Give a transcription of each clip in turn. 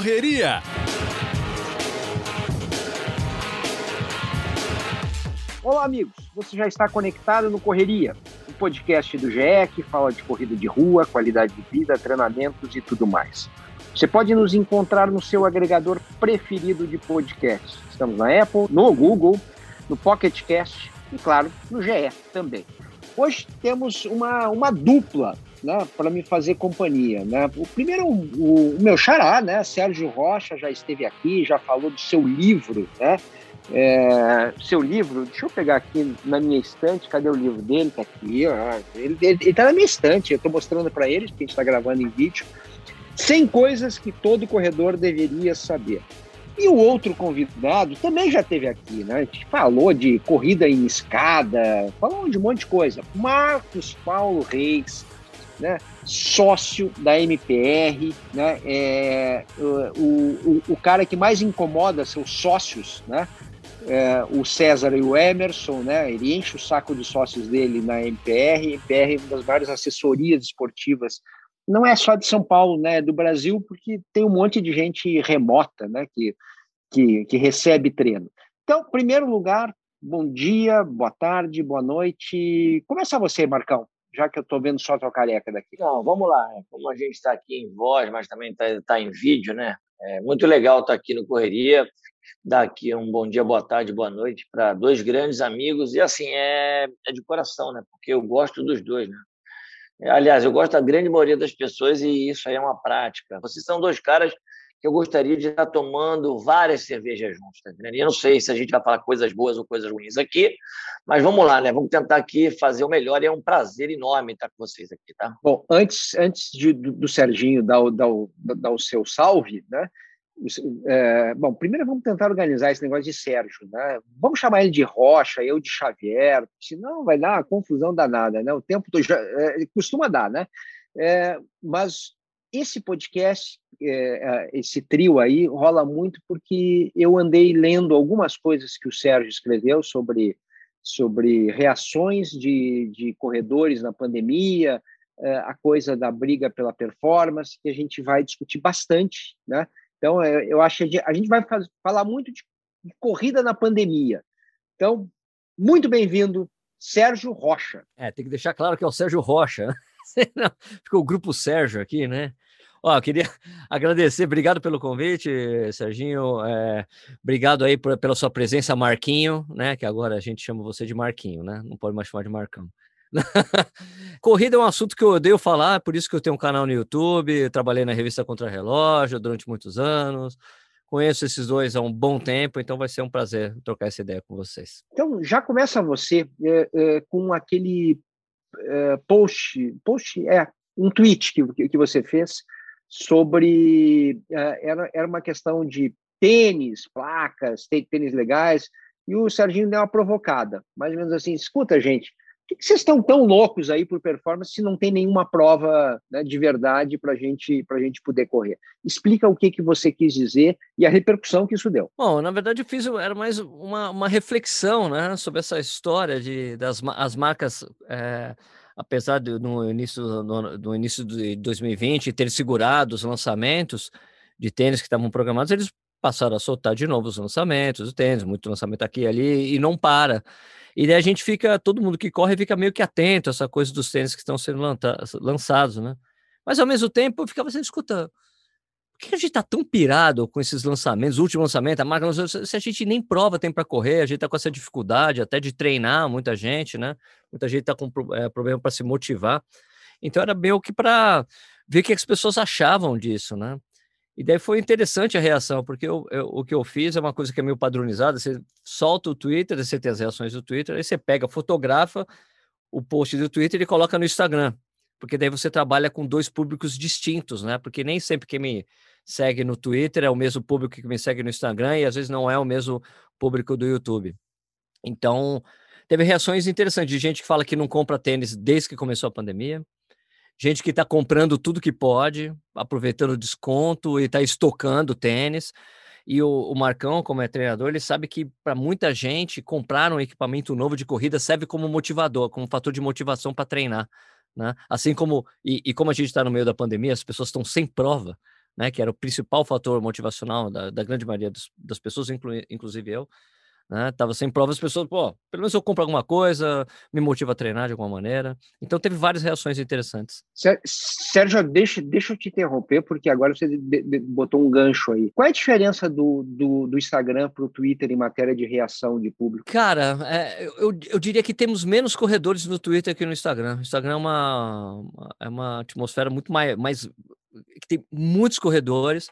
Correria. Olá, amigos. Você já está conectado no Correria, o um podcast do GE que fala de corrida de rua, qualidade de vida, treinamentos e tudo mais. Você pode nos encontrar no seu agregador preferido de podcasts. Estamos na Apple, no Google, no Pocket Cast e, claro, no GE também. Hoje temos uma, uma dupla né, para me fazer companhia. Né? O primeiro, o, o, meu xará, né, Sérgio Rocha, já esteve aqui, já falou do seu livro, né? É, seu livro, deixa eu pegar aqui na minha estante, cadê o livro dele? Tá aqui, ó. Ele, ele, ele tá na minha estante, eu estou mostrando para eles, porque a gente está gravando em vídeo. 100 coisas que todo corredor deveria saber. E o outro convidado também já teve aqui, né? A gente falou de corrida em escada, falou de um monte de coisa. Marcos Paulo Reis, né? Sócio da MPR, né? É, o, o, o cara que mais incomoda seus sócios, né? É, o César e o Emerson, né? Ele enche o saco de sócios dele na MPR. MPR é uma das maiores assessorias esportivas não é só de São Paulo, né, é do Brasil, porque tem um monte de gente remota, né, que, que, que recebe treino. Então, primeiro lugar, bom dia, boa tarde, boa noite. Começa você, Marcão, já que eu estou vendo só tua careca daqui. Não, vamos lá. Né? Como a gente está aqui em voz, mas também está tá em vídeo, né? É muito legal estar tá aqui no Correria. Dar aqui um bom dia, boa tarde, boa noite para dois grandes amigos. E assim, é, é de coração, né? Porque eu gosto dos dois, né? Aliás, eu gosto da grande maioria das pessoas e isso aí é uma prática. Vocês são dois caras que eu gostaria de estar tomando várias cervejas juntos, tá entendendo? E eu não sei se a gente vai falar coisas boas ou coisas ruins aqui, mas vamos lá, né? Vamos tentar aqui fazer o melhor e é um prazer enorme estar com vocês aqui, tá? Bom, antes, antes de, do, do Serginho dar o, dar, o, dar o seu salve, né? É, bom, primeiro vamos tentar organizar esse negócio de Sérgio, né? Vamos chamar ele de Rocha, eu de Xavier, senão vai dar uma confusão danada, né? O tempo é, costuma dar, né? É, mas esse podcast, é, é, esse trio aí, rola muito porque eu andei lendo algumas coisas que o Sérgio escreveu sobre, sobre reações de, de corredores na pandemia, é, a coisa da briga pela performance, que a gente vai discutir bastante, né? Então, eu acho que a gente vai falar muito de corrida na pandemia. Então, muito bem-vindo, Sérgio Rocha. É, tem que deixar claro que é o Sérgio Rocha. Ficou o grupo Sérgio aqui, né? Ó, queria agradecer, obrigado pelo convite, Serginho. É, obrigado aí por, pela sua presença, Marquinho, né? Que agora a gente chama você de Marquinho, né? Não pode mais chamar de Marcão. Corrida é um assunto que eu odeio falar, por isso que eu tenho um canal no YouTube, trabalhei na revista Contra Relógio durante muitos anos. Conheço esses dois há um bom tempo, então vai ser um prazer trocar essa ideia com vocês. Então, já começa você é, é, com aquele post, post, é, um tweet que, que você fez sobre. É, era, era uma questão de tênis, placas, tênis legais, e o Serginho deu uma provocada, mais ou menos assim: escuta, gente, por que vocês estão tão loucos aí por performance se não tem nenhuma prova né, de verdade para gente, a gente poder correr? Explica o que, que você quis dizer e a repercussão que isso deu. Bom, na verdade eu fiz era mais uma, uma reflexão né, sobre essa história de, das as marcas. É, apesar de no início, no, no início de 2020 ter segurado os lançamentos de tênis que estavam programados, eles passaram a soltar de novo os lançamentos, os tênis, muito lançamento aqui e ali, e não para. E daí a gente fica, todo mundo que corre fica meio que atento a essa coisa dos tênis que estão sendo lançados, né? Mas ao mesmo tempo eu ficava assim, escuta, por que a gente tá tão pirado com esses lançamentos, o último lançamento, a marca se a gente nem prova tem para correr, a gente tá com essa dificuldade até de treinar muita gente, né? Muita gente tá com é, problema para se motivar. Então era meio que para ver o que as pessoas achavam disso, né? E daí foi interessante a reação, porque eu, eu, o que eu fiz é uma coisa que é meio padronizada. Você solta o Twitter, você tem as reações do Twitter, aí você pega, fotografa o post do Twitter e coloca no Instagram. Porque daí você trabalha com dois públicos distintos, né? Porque nem sempre quem me segue no Twitter é o mesmo público que me segue no Instagram e às vezes não é o mesmo público do YouTube. Então, teve reações interessantes de gente que fala que não compra tênis desde que começou a pandemia gente que está comprando tudo que pode, aproveitando o desconto e está estocando tênis. E o, o, Marcão, como é treinador, ele sabe que para muita gente comprar um equipamento novo de corrida serve como motivador, como fator de motivação para treinar. Né? Assim como, e, e como a gente está no meio da pandemia, as pessoas estão sem prova, né, que era o principal fator motivacional da, da grande maioria dos, das pessoas, inclu, inclusive eu, né? Tava sem prova, as pessoas, pô, pelo menos eu compro alguma coisa, me motiva a treinar de alguma maneira. Então teve várias reações interessantes. Sérgio, deixa, deixa eu te interromper, porque agora você botou um gancho aí. Qual é a diferença do, do, do Instagram para o Twitter em matéria de reação de público? Cara, é, eu, eu diria que temos menos corredores no Twitter que no Instagram. O Instagram é uma, é uma atmosfera muito mais, mais que tem muitos corredores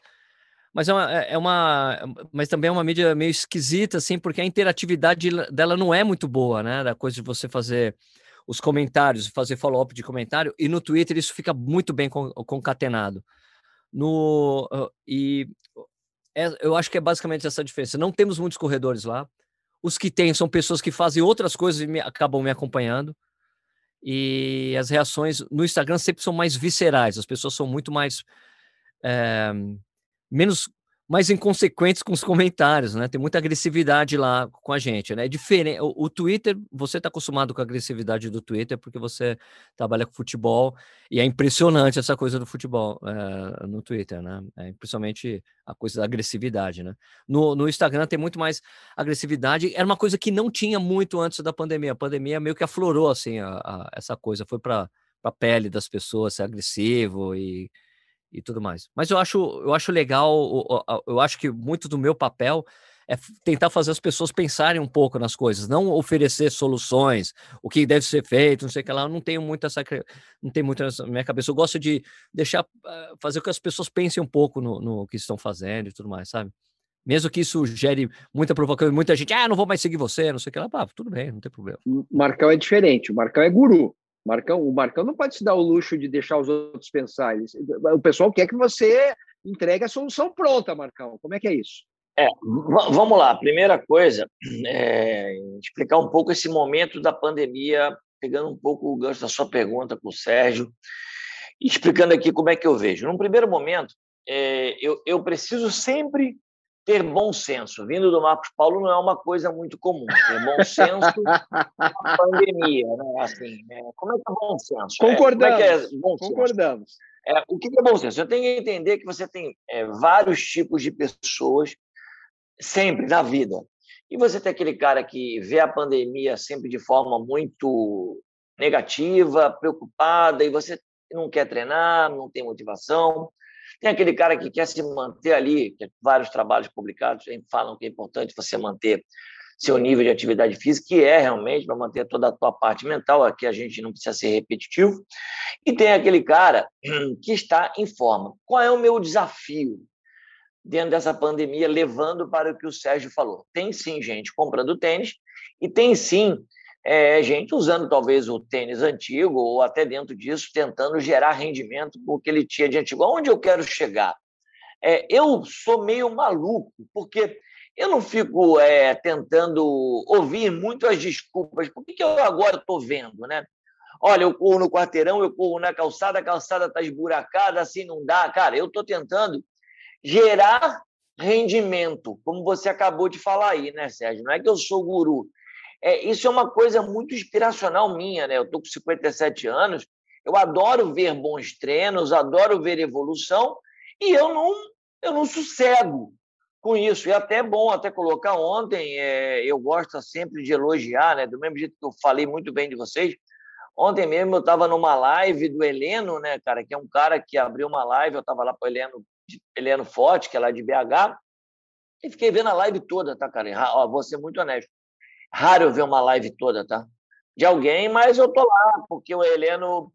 mas é uma, é, é uma, mas também é uma mídia meio esquisita, assim, porque a interatividade dela não é muito boa, né? Da coisa de você fazer os comentários, fazer follow-up de comentário, e no Twitter isso fica muito bem concatenado. No, e é, eu acho que é basicamente essa diferença. Não temos muitos corredores lá. Os que tem são pessoas que fazem outras coisas e me, acabam me acompanhando. E as reações no Instagram sempre são mais viscerais, as pessoas são muito mais. É, menos mais inconsequentes com os comentários, né? Tem muita agressividade lá com a gente, né? É diferente. O, o Twitter, você está acostumado com a agressividade do Twitter porque você trabalha com futebol e é impressionante essa coisa do futebol é, no Twitter, né? É principalmente a coisa da agressividade, né? No, no Instagram tem muito mais agressividade. Era uma coisa que não tinha muito antes da pandemia. A pandemia meio que aflorou assim a, a, essa coisa, foi para a pele das pessoas ser agressivo e e tudo mais. Mas eu acho, eu acho legal, eu acho que muito do meu papel é tentar fazer as pessoas pensarem um pouco nas coisas, não oferecer soluções, o que deve ser feito, não sei o que lá. Eu não tenho muito essa, não tem muito na minha cabeça. Eu gosto de deixar, ah, fazer com que as pessoas pensem um pouco no, no que estão fazendo e tudo mais, sabe? Mesmo que isso gere muita provocação, muita gente, ah, não vou mais seguir você, não sei o que lá. Ah, tudo bem, não tem problema. O Marcão é diferente, o Marcão é guru. Marcão, o Marcão não pode se dar o luxo de deixar os outros pensar. O pessoal quer que você entregue a solução pronta, Marcão. Como é que é isso? É, vamos lá. Primeira coisa, é explicar um pouco esse momento da pandemia, pegando um pouco o gancho da sua pergunta para o Sérgio, explicando aqui como é que eu vejo. Num primeiro momento, é, eu, eu preciso sempre ter bom senso. Vindo do Marcos Paulo não é uma coisa muito comum. Ter bom senso na pandemia, né? Assim, é, como é que é bom senso? Concordamos. É, é, é bom senso? Concordamos. É, o que é bom senso? Eu tenho que entender que você tem é, vários tipos de pessoas sempre na vida. E você tem aquele cara que vê a pandemia sempre de forma muito negativa, preocupada, e você não quer treinar, não tem motivação. Tem aquele cara que quer se manter ali, que vários trabalhos publicados falam que é importante você manter seu nível de atividade física, que é realmente para manter toda a tua parte mental, aqui a gente não precisa ser repetitivo. E tem aquele cara que está em forma. Qual é o meu desafio dentro dessa pandemia, levando para o que o Sérgio falou? Tem sim gente comprando tênis e tem sim é, gente usando talvez o tênis antigo ou até dentro disso tentando gerar rendimento com o que ele tinha de antigo. Onde eu quero chegar? É, eu sou meio maluco, porque eu não fico é, tentando ouvir muito as desculpas. Por que, que eu agora estou vendo, né? Olha, eu corro no quarteirão, eu corro na calçada, a calçada está esburacada, assim não dá. Cara, eu estou tentando gerar rendimento, como você acabou de falar aí, né, Sérgio? Não é que eu sou guru, é, isso é uma coisa muito inspiracional minha, né? Eu estou com 57 anos, eu adoro ver bons treinos, adoro ver evolução, e eu não, eu não sossego com isso. E até é bom até colocar ontem, é, eu gosto sempre de elogiar, né? Do mesmo jeito que eu falei muito bem de vocês. Ontem mesmo eu estava numa live do Heleno, né, cara, que é um cara que abriu uma live, eu estava lá para o Heleno, Heleno Forte, que é lá de BH, e fiquei vendo a live toda, tá, cara? Ó, vou ser muito honesto. Raro eu ver uma live toda, tá? De alguém, mas eu tô lá, porque o Heleno,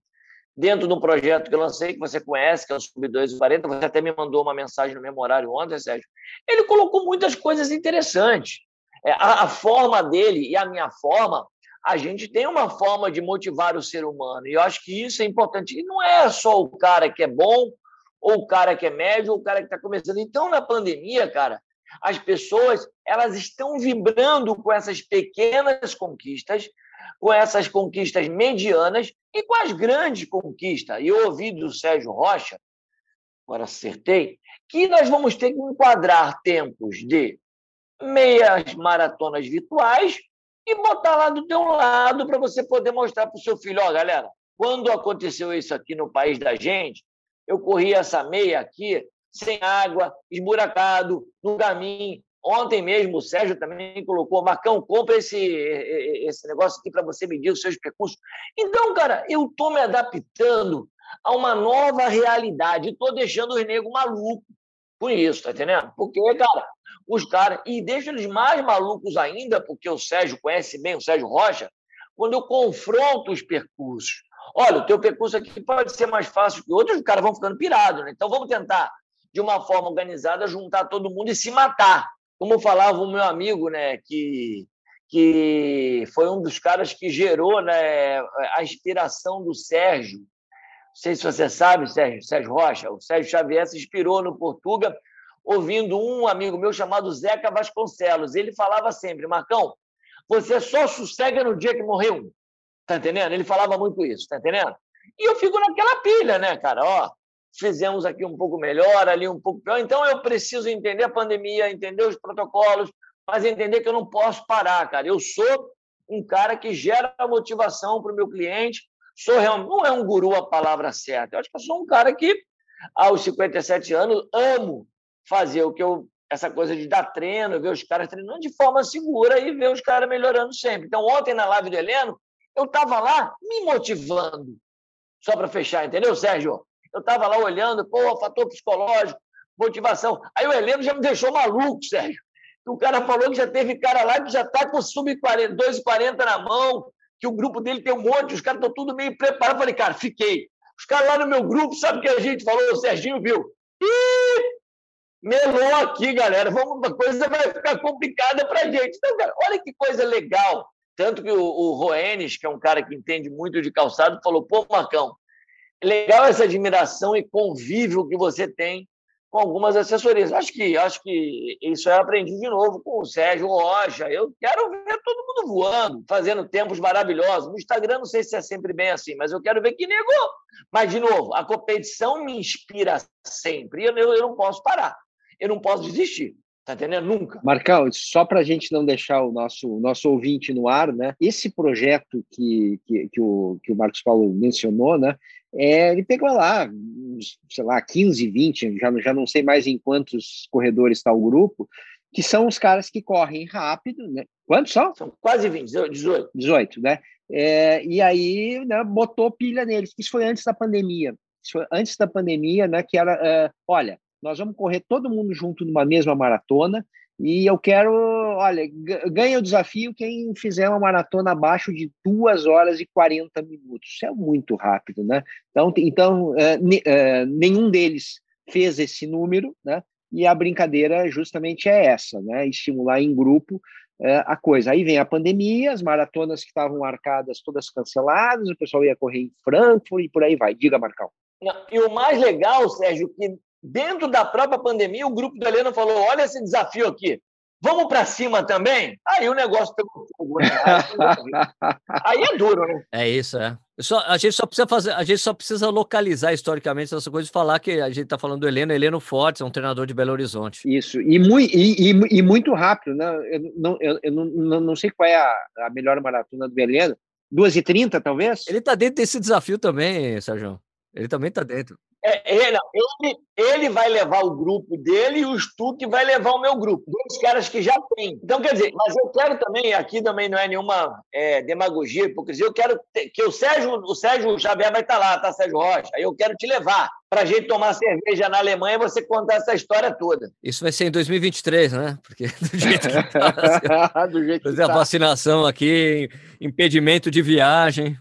dentro de um projeto que eu lancei, que você conhece, que é o Sub 240, você até me mandou uma mensagem no memorário ontem, Sérgio. Ele colocou muitas coisas interessantes. É, a, a forma dele e a minha forma, a gente tem uma forma de motivar o ser humano. E eu acho que isso é importante. E não é só o cara que é bom, ou o cara que é médio, ou o cara que está começando. Então, na pandemia, cara, as pessoas elas estão vibrando com essas pequenas conquistas, com essas conquistas medianas e com as grandes conquistas. E eu ouvi do Sérgio Rocha, agora acertei, que nós vamos ter que enquadrar tempos de meias maratonas virtuais e botar lá do teu lado para você poder mostrar para o seu filho, ó, oh, galera, quando aconteceu isso aqui no país da gente, eu corri essa meia aqui sem água, esburacado, no caminho. Ontem mesmo o Sérgio também colocou, Marcão, compra esse, esse negócio aqui para você medir os seus percursos. Então, cara, eu estou me adaptando a uma nova realidade. Estou deixando os negros malucos com isso, tá entendendo? Porque, cara, os caras. E deixa eles mais malucos ainda, porque o Sérgio conhece bem, o Sérgio Rocha, quando eu confronto os percursos. Olha, o teu percurso aqui pode ser mais fácil que outros, os caras vão ficando pirados, né? Então vamos tentar, de uma forma organizada, juntar todo mundo e se matar. Como falava o meu amigo, né, que, que foi um dos caras que gerou né, a inspiração do Sérgio. Não sei se você sabe, Sérgio, Sérgio Rocha, o Sérgio Xavier se inspirou no Portuga ouvindo um amigo meu chamado Zeca Vasconcelos. Ele falava sempre, Marcão, você só sossega no dia que morreu um. Tá entendendo? Ele falava muito isso, tá entendendo? E eu fico naquela pilha, né, cara? Ó, fizemos aqui um pouco melhor, ali um pouco pior. Então eu preciso entender a pandemia, entender os protocolos, mas entender que eu não posso parar, cara. Eu sou um cara que gera motivação para o meu cliente. Sou realmente, não é um guru a palavra certa. Eu acho que eu sou um cara que, aos 57 anos, amo fazer o que eu. Essa coisa de dar treino, ver os caras treinando de forma segura e ver os caras melhorando sempre. Então, ontem na live do Heleno, eu estava lá me motivando. Só para fechar, entendeu, Sérgio? Eu estava lá olhando, pô, fator psicológico, motivação. Aí o Heleno já me deixou maluco, Sérgio. O cara falou que já teve cara lá que já está com sub-40, 2,40 na mão, que o grupo dele tem um monte, os caras estão tudo meio preparados. Falei, cara, fiquei. Os caras lá no meu grupo, sabe o que a gente falou? O Serginho viu. Ih, melou aqui, galera. Vamos, coisa vai ficar complicada para a gente. Então, cara, olha que coisa legal. Tanto que o, o Roenes, que é um cara que entende muito de calçado, falou: pô, Marcão, legal essa admiração e convívio que você tem com algumas assessorias. Acho que, acho que isso eu aprendi de novo com o Sérgio Rocha. Eu quero ver todo mundo voando, fazendo tempos maravilhosos. No Instagram, não sei se é sempre bem assim, mas eu quero ver que negou. Mas, de novo, a competição me inspira sempre. Eu, eu não posso parar. Eu não posso desistir. Tá entendendo? Nunca. Marcão, só para a gente não deixar o nosso, nosso ouvinte no ar, né? Esse projeto que, que, que, o, que o Marcos Paulo mencionou, né? É, ele pegou lá, sei lá, 15, 20, já, já não sei mais em quantos corredores está o grupo, que são os caras que correm rápido, né? Quantos são? São quase 20, 18. 18, né? É, e aí né, botou pilha neles. Isso foi antes da pandemia. Isso foi antes da pandemia, né? Que era, uh, olha, nós vamos correr todo mundo junto numa mesma maratona e eu quero, olha, ganha o desafio quem fizer uma maratona abaixo de 2 horas e 40 minutos. Isso é muito rápido, né? Então, então é, é, nenhum deles fez esse número, né? E a brincadeira justamente é essa, né? Estimular em grupo é, a coisa. Aí vem a pandemia, as maratonas que estavam marcadas todas canceladas, o pessoal ia correr em Frankfurt e por aí vai. Diga, Marcão. E o mais legal, Sérgio, que dentro da própria pandemia, o grupo do Heleno falou: olha esse desafio aqui. Vamos para cima também? Aí o negócio pegou fogo. Né? Aí é duro, né? É isso, é. Só, a gente só precisa fazer, a gente só precisa localizar historicamente essa coisa e falar que a gente está falando do Heleno, Heleno Fortes, é um treinador de Belo Horizonte. Isso, e, muito, e, e, e muito rápido, né? Eu, não, eu, eu não, não sei qual é a, a melhor maratona do Heleno, 2h30, talvez? Ele está dentro desse desafio também, Sérgio. Ele também está dentro. É, ele, ele, vai levar o grupo dele e o Stuck vai levar o meu grupo. Dois caras que já tem. Então, quer dizer, mas eu quero também, aqui também não é nenhuma é, demagogia, hipocrisia, eu quero ter, que o Sérgio, o Sérgio Xavier vai estar lá, tá, Sérgio Rocha? Aí eu quero te levar para a gente tomar cerveja na Alemanha e você contar essa história toda. Isso vai ser em 2023, né? Porque do jeito que tá, do jeito que a tá. vacinação aqui, impedimento de viagem.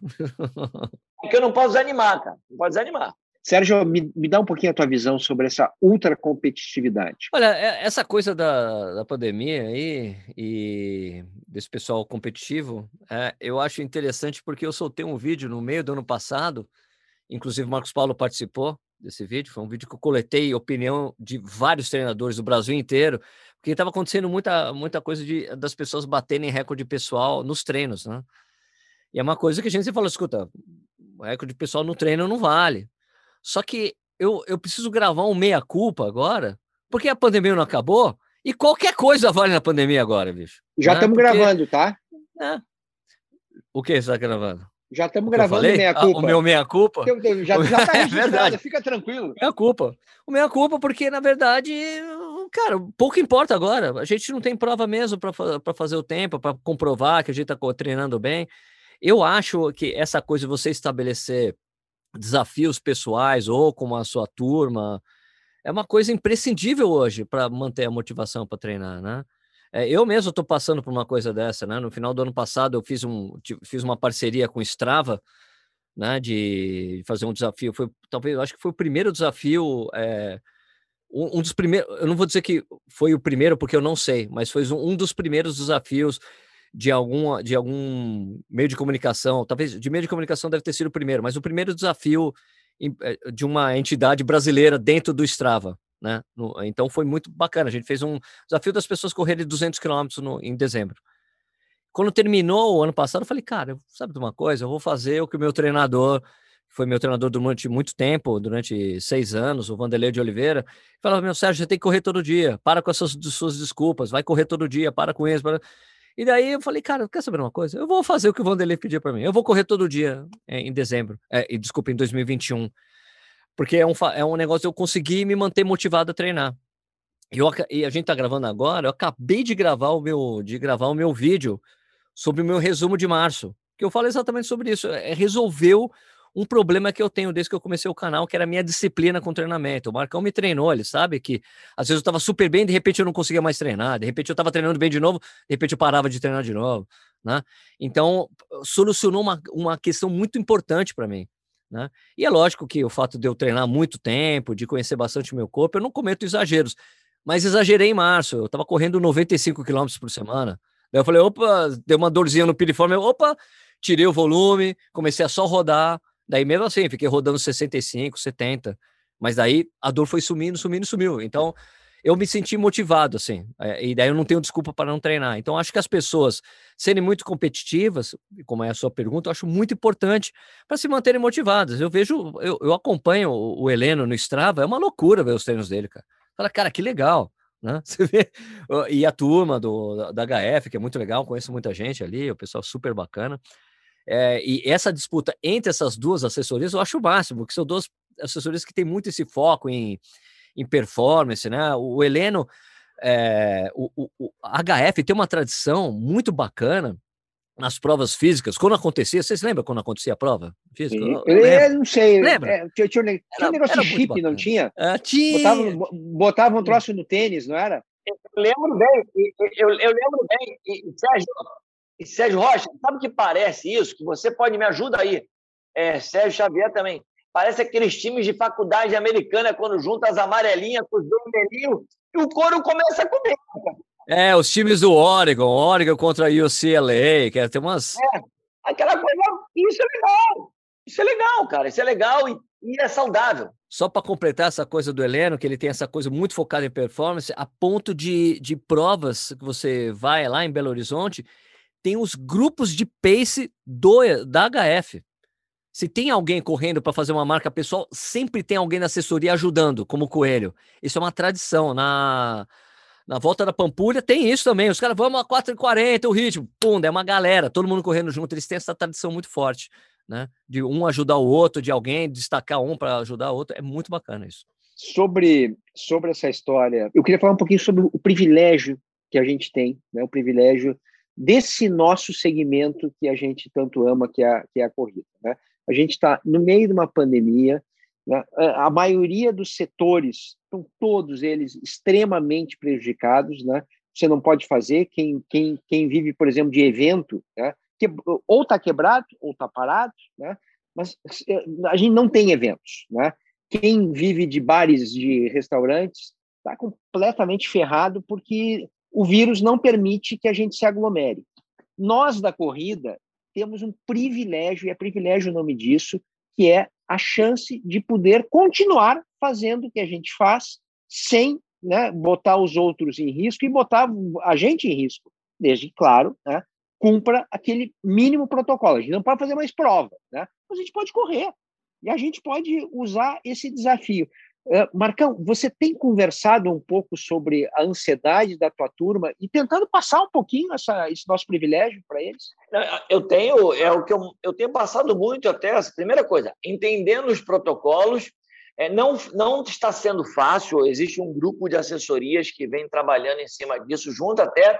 Porque eu não posso desanimar, cara. Não pode desanimar. Sérgio, me, me, dá um pouquinho a tua visão sobre essa ultra competitividade. Olha, é, essa coisa da, da pandemia aí e desse pessoal competitivo, é, eu acho interessante porque eu soltei um vídeo no meio do ano passado, inclusive o Marcos Paulo participou desse vídeo, foi um vídeo que eu coletei opinião de vários treinadores do Brasil inteiro, porque estava acontecendo muita, muita coisa de, das pessoas baterem recorde pessoal nos treinos, né? E é uma coisa que a gente fala, escuta, recorde pessoal no treino não vale. Só que eu, eu preciso gravar um meia-culpa agora, porque a pandemia não acabou e qualquer coisa vale na pandemia agora, bicho. Já estamos né? gravando, tá? É. O que você está gravando? Já estamos gravando meia-culpa. Ah, o meu meia-culpa? Já, já tá é verdade. fica tranquilo. Meia-culpa. O meia-culpa porque, na verdade, cara, pouco importa agora. A gente não tem prova mesmo para fazer o tempo, para comprovar que a gente está treinando bem. Eu acho que essa coisa de você estabelecer desafios pessoais ou com a sua turma é uma coisa imprescindível hoje para manter a motivação para treinar, né? É, eu mesmo estou passando por uma coisa dessa, né? No final do ano passado eu fiz, um, fiz uma parceria com Strava, né? De fazer um desafio. Foi talvez, acho que foi o primeiro desafio. É, um, um, dos primeiros. Eu não vou dizer que foi o primeiro porque eu não sei, mas foi um, um dos primeiros desafios de algum, de algum meio de comunicação. Talvez de meio de comunicação deve ter sido o primeiro, mas o primeiro desafio eh, de uma entidade brasileira dentro do Strava, né? Então foi muito bacana. A gente fez um desafio das pessoas correrem 200 quilômetros em dezembro. Quando terminou o ano passado, eu falei, cara, sabe de uma coisa? Eu vou fazer o que o meu treinador, que foi meu treinador durante muito tempo, durante seis anos, o Vanderlei de Oliveira, falava, meu Sérgio, você tem que correr todo dia, para com essas suas desculpas, vai correr todo dia, para com isso. Para... E daí eu falei, cara, quer saber uma coisa? Eu vou fazer o que o Vanderlei pediu para mim. Eu vou correr todo dia é, em dezembro, é, desculpa, em 2021 porque é um, é um negócio eu consegui me manter motivado a treinar. Eu, e a gente tá gravando agora, eu acabei de gravar o meu, de gravar o meu vídeo sobre o meu resumo de março, que eu falo exatamente sobre isso. É, resolveu um problema que eu tenho desde que eu comecei o canal, que era a minha disciplina com treinamento. O Marcão me treinou, ele sabe que às vezes eu estava super bem, de repente eu não conseguia mais treinar, de repente eu estava treinando bem de novo, de repente eu parava de treinar de novo, né? Então, solucionou uma, uma questão muito importante para mim. Né? E é lógico que o fato de eu treinar muito tempo, de conhecer bastante o meu corpo, eu não cometo exageros. Mas exagerei em março, eu estava correndo 95 km por semana. Daí eu falei, opa, deu uma dorzinha no piriforme, opa, tirei o volume, comecei a só rodar. Daí mesmo assim, fiquei rodando 65, 70. Mas daí a dor foi sumindo, sumindo, sumiu. Então, eu me senti motivado, assim, é, e daí eu não tenho desculpa para não treinar. Então, acho que as pessoas serem muito competitivas, como é a sua pergunta, eu acho muito importante para se manterem motivadas. Eu vejo, eu, eu acompanho o, o Heleno no Strava, é uma loucura ver os treinos dele, cara. Fala, cara, que legal. Né? Você vê, e a turma do, da HF, que é muito legal, conheço muita gente ali, o pessoal super bacana. É, e essa disputa entre essas duas assessorias eu acho o máximo, porque são duas assessorias que têm muito esse foco em, em performance, né? O Heleno, é, o, o, o, HF tem uma tradição muito bacana nas provas físicas. Quando acontecia, vocês lembram quando acontecia a prova física? Eu, eu, eu não sei. Lembra? É, tinha, tinha, tinha era, um negócio de chip, não tinha? É, tinha. Botava, botava um troço no tênis, não era? Eu lembro bem, eu, eu lembro bem, e, Sérgio, e Sérgio Rocha, sabe o que parece isso? Que você pode me ajudar aí. É, Sérgio Xavier também. Parece aqueles times de faculdade americana quando junta as amarelinhas com os vermelhinhos e o couro começa a comer. É, os times do Oregon, Oregon contra a UCLA, que é, tem umas. É, aquela coisa. Isso é legal. Isso é legal, cara. Isso é legal e, e é saudável. Só para completar essa coisa do Heleno, que ele tem essa coisa muito focada em performance, a ponto de, de provas que você vai lá em Belo Horizonte, tem os grupos de pace do, da HF. Se tem alguém correndo para fazer uma marca pessoal, sempre tem alguém na assessoria ajudando, como o Coelho. Isso é uma tradição. Na, na volta da Pampulha tem isso também. Os caras, vamos a 4h40, o ritmo. Pum, é uma galera, todo mundo correndo junto. Eles têm essa tradição muito forte, né? De um ajudar o outro, de alguém destacar um para ajudar o outro. É muito bacana isso. Sobre, sobre essa história, eu queria falar um pouquinho sobre o privilégio que a gente tem, né? O privilégio desse nosso segmento que a gente tanto ama, que é, que é a corrida, né? A gente está no meio de uma pandemia, né? a maioria dos setores estão todos eles extremamente prejudicados, né? Você não pode fazer. Quem, quem, quem vive, por exemplo, de evento, né? que, ou está quebrado ou está parado, né? Mas eh, a gente não tem eventos, né? Quem vive de bares, de restaurantes, está completamente ferrado porque o vírus não permite que a gente se aglomere. Nós da corrida temos um privilégio, e é privilégio o nome disso, que é a chance de poder continuar fazendo o que a gente faz sem né, botar os outros em risco e botar a gente em risco, desde claro, né, cumpra aquele mínimo protocolo. A gente não pode fazer mais prova, né? a gente pode correr e a gente pode usar esse desafio. Uh, Marcão, você tem conversado um pouco sobre a ansiedade da tua turma e tentando passar um pouquinho essa, esse nosso privilégio para eles? Eu tenho, é o que eu, eu tenho passado muito até. Essa primeira coisa, entendendo os protocolos, é, não, não está sendo fácil. Existe um grupo de assessorias que vem trabalhando em cima disso, junto até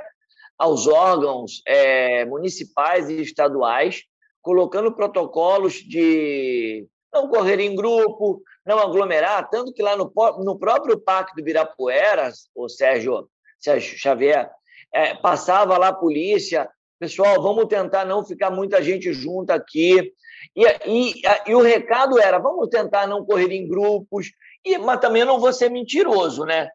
aos órgãos é, municipais e estaduais, colocando protocolos de não correr em grupo, não aglomerar, tanto que lá no, no próprio Parque do Ibirapuera, o Sérgio, Sérgio Xavier, é, passava lá a polícia, pessoal, vamos tentar não ficar muita gente junto aqui. E, e, e, o recado era, vamos tentar não correr em grupos, e, mas também não vou ser mentiroso, né?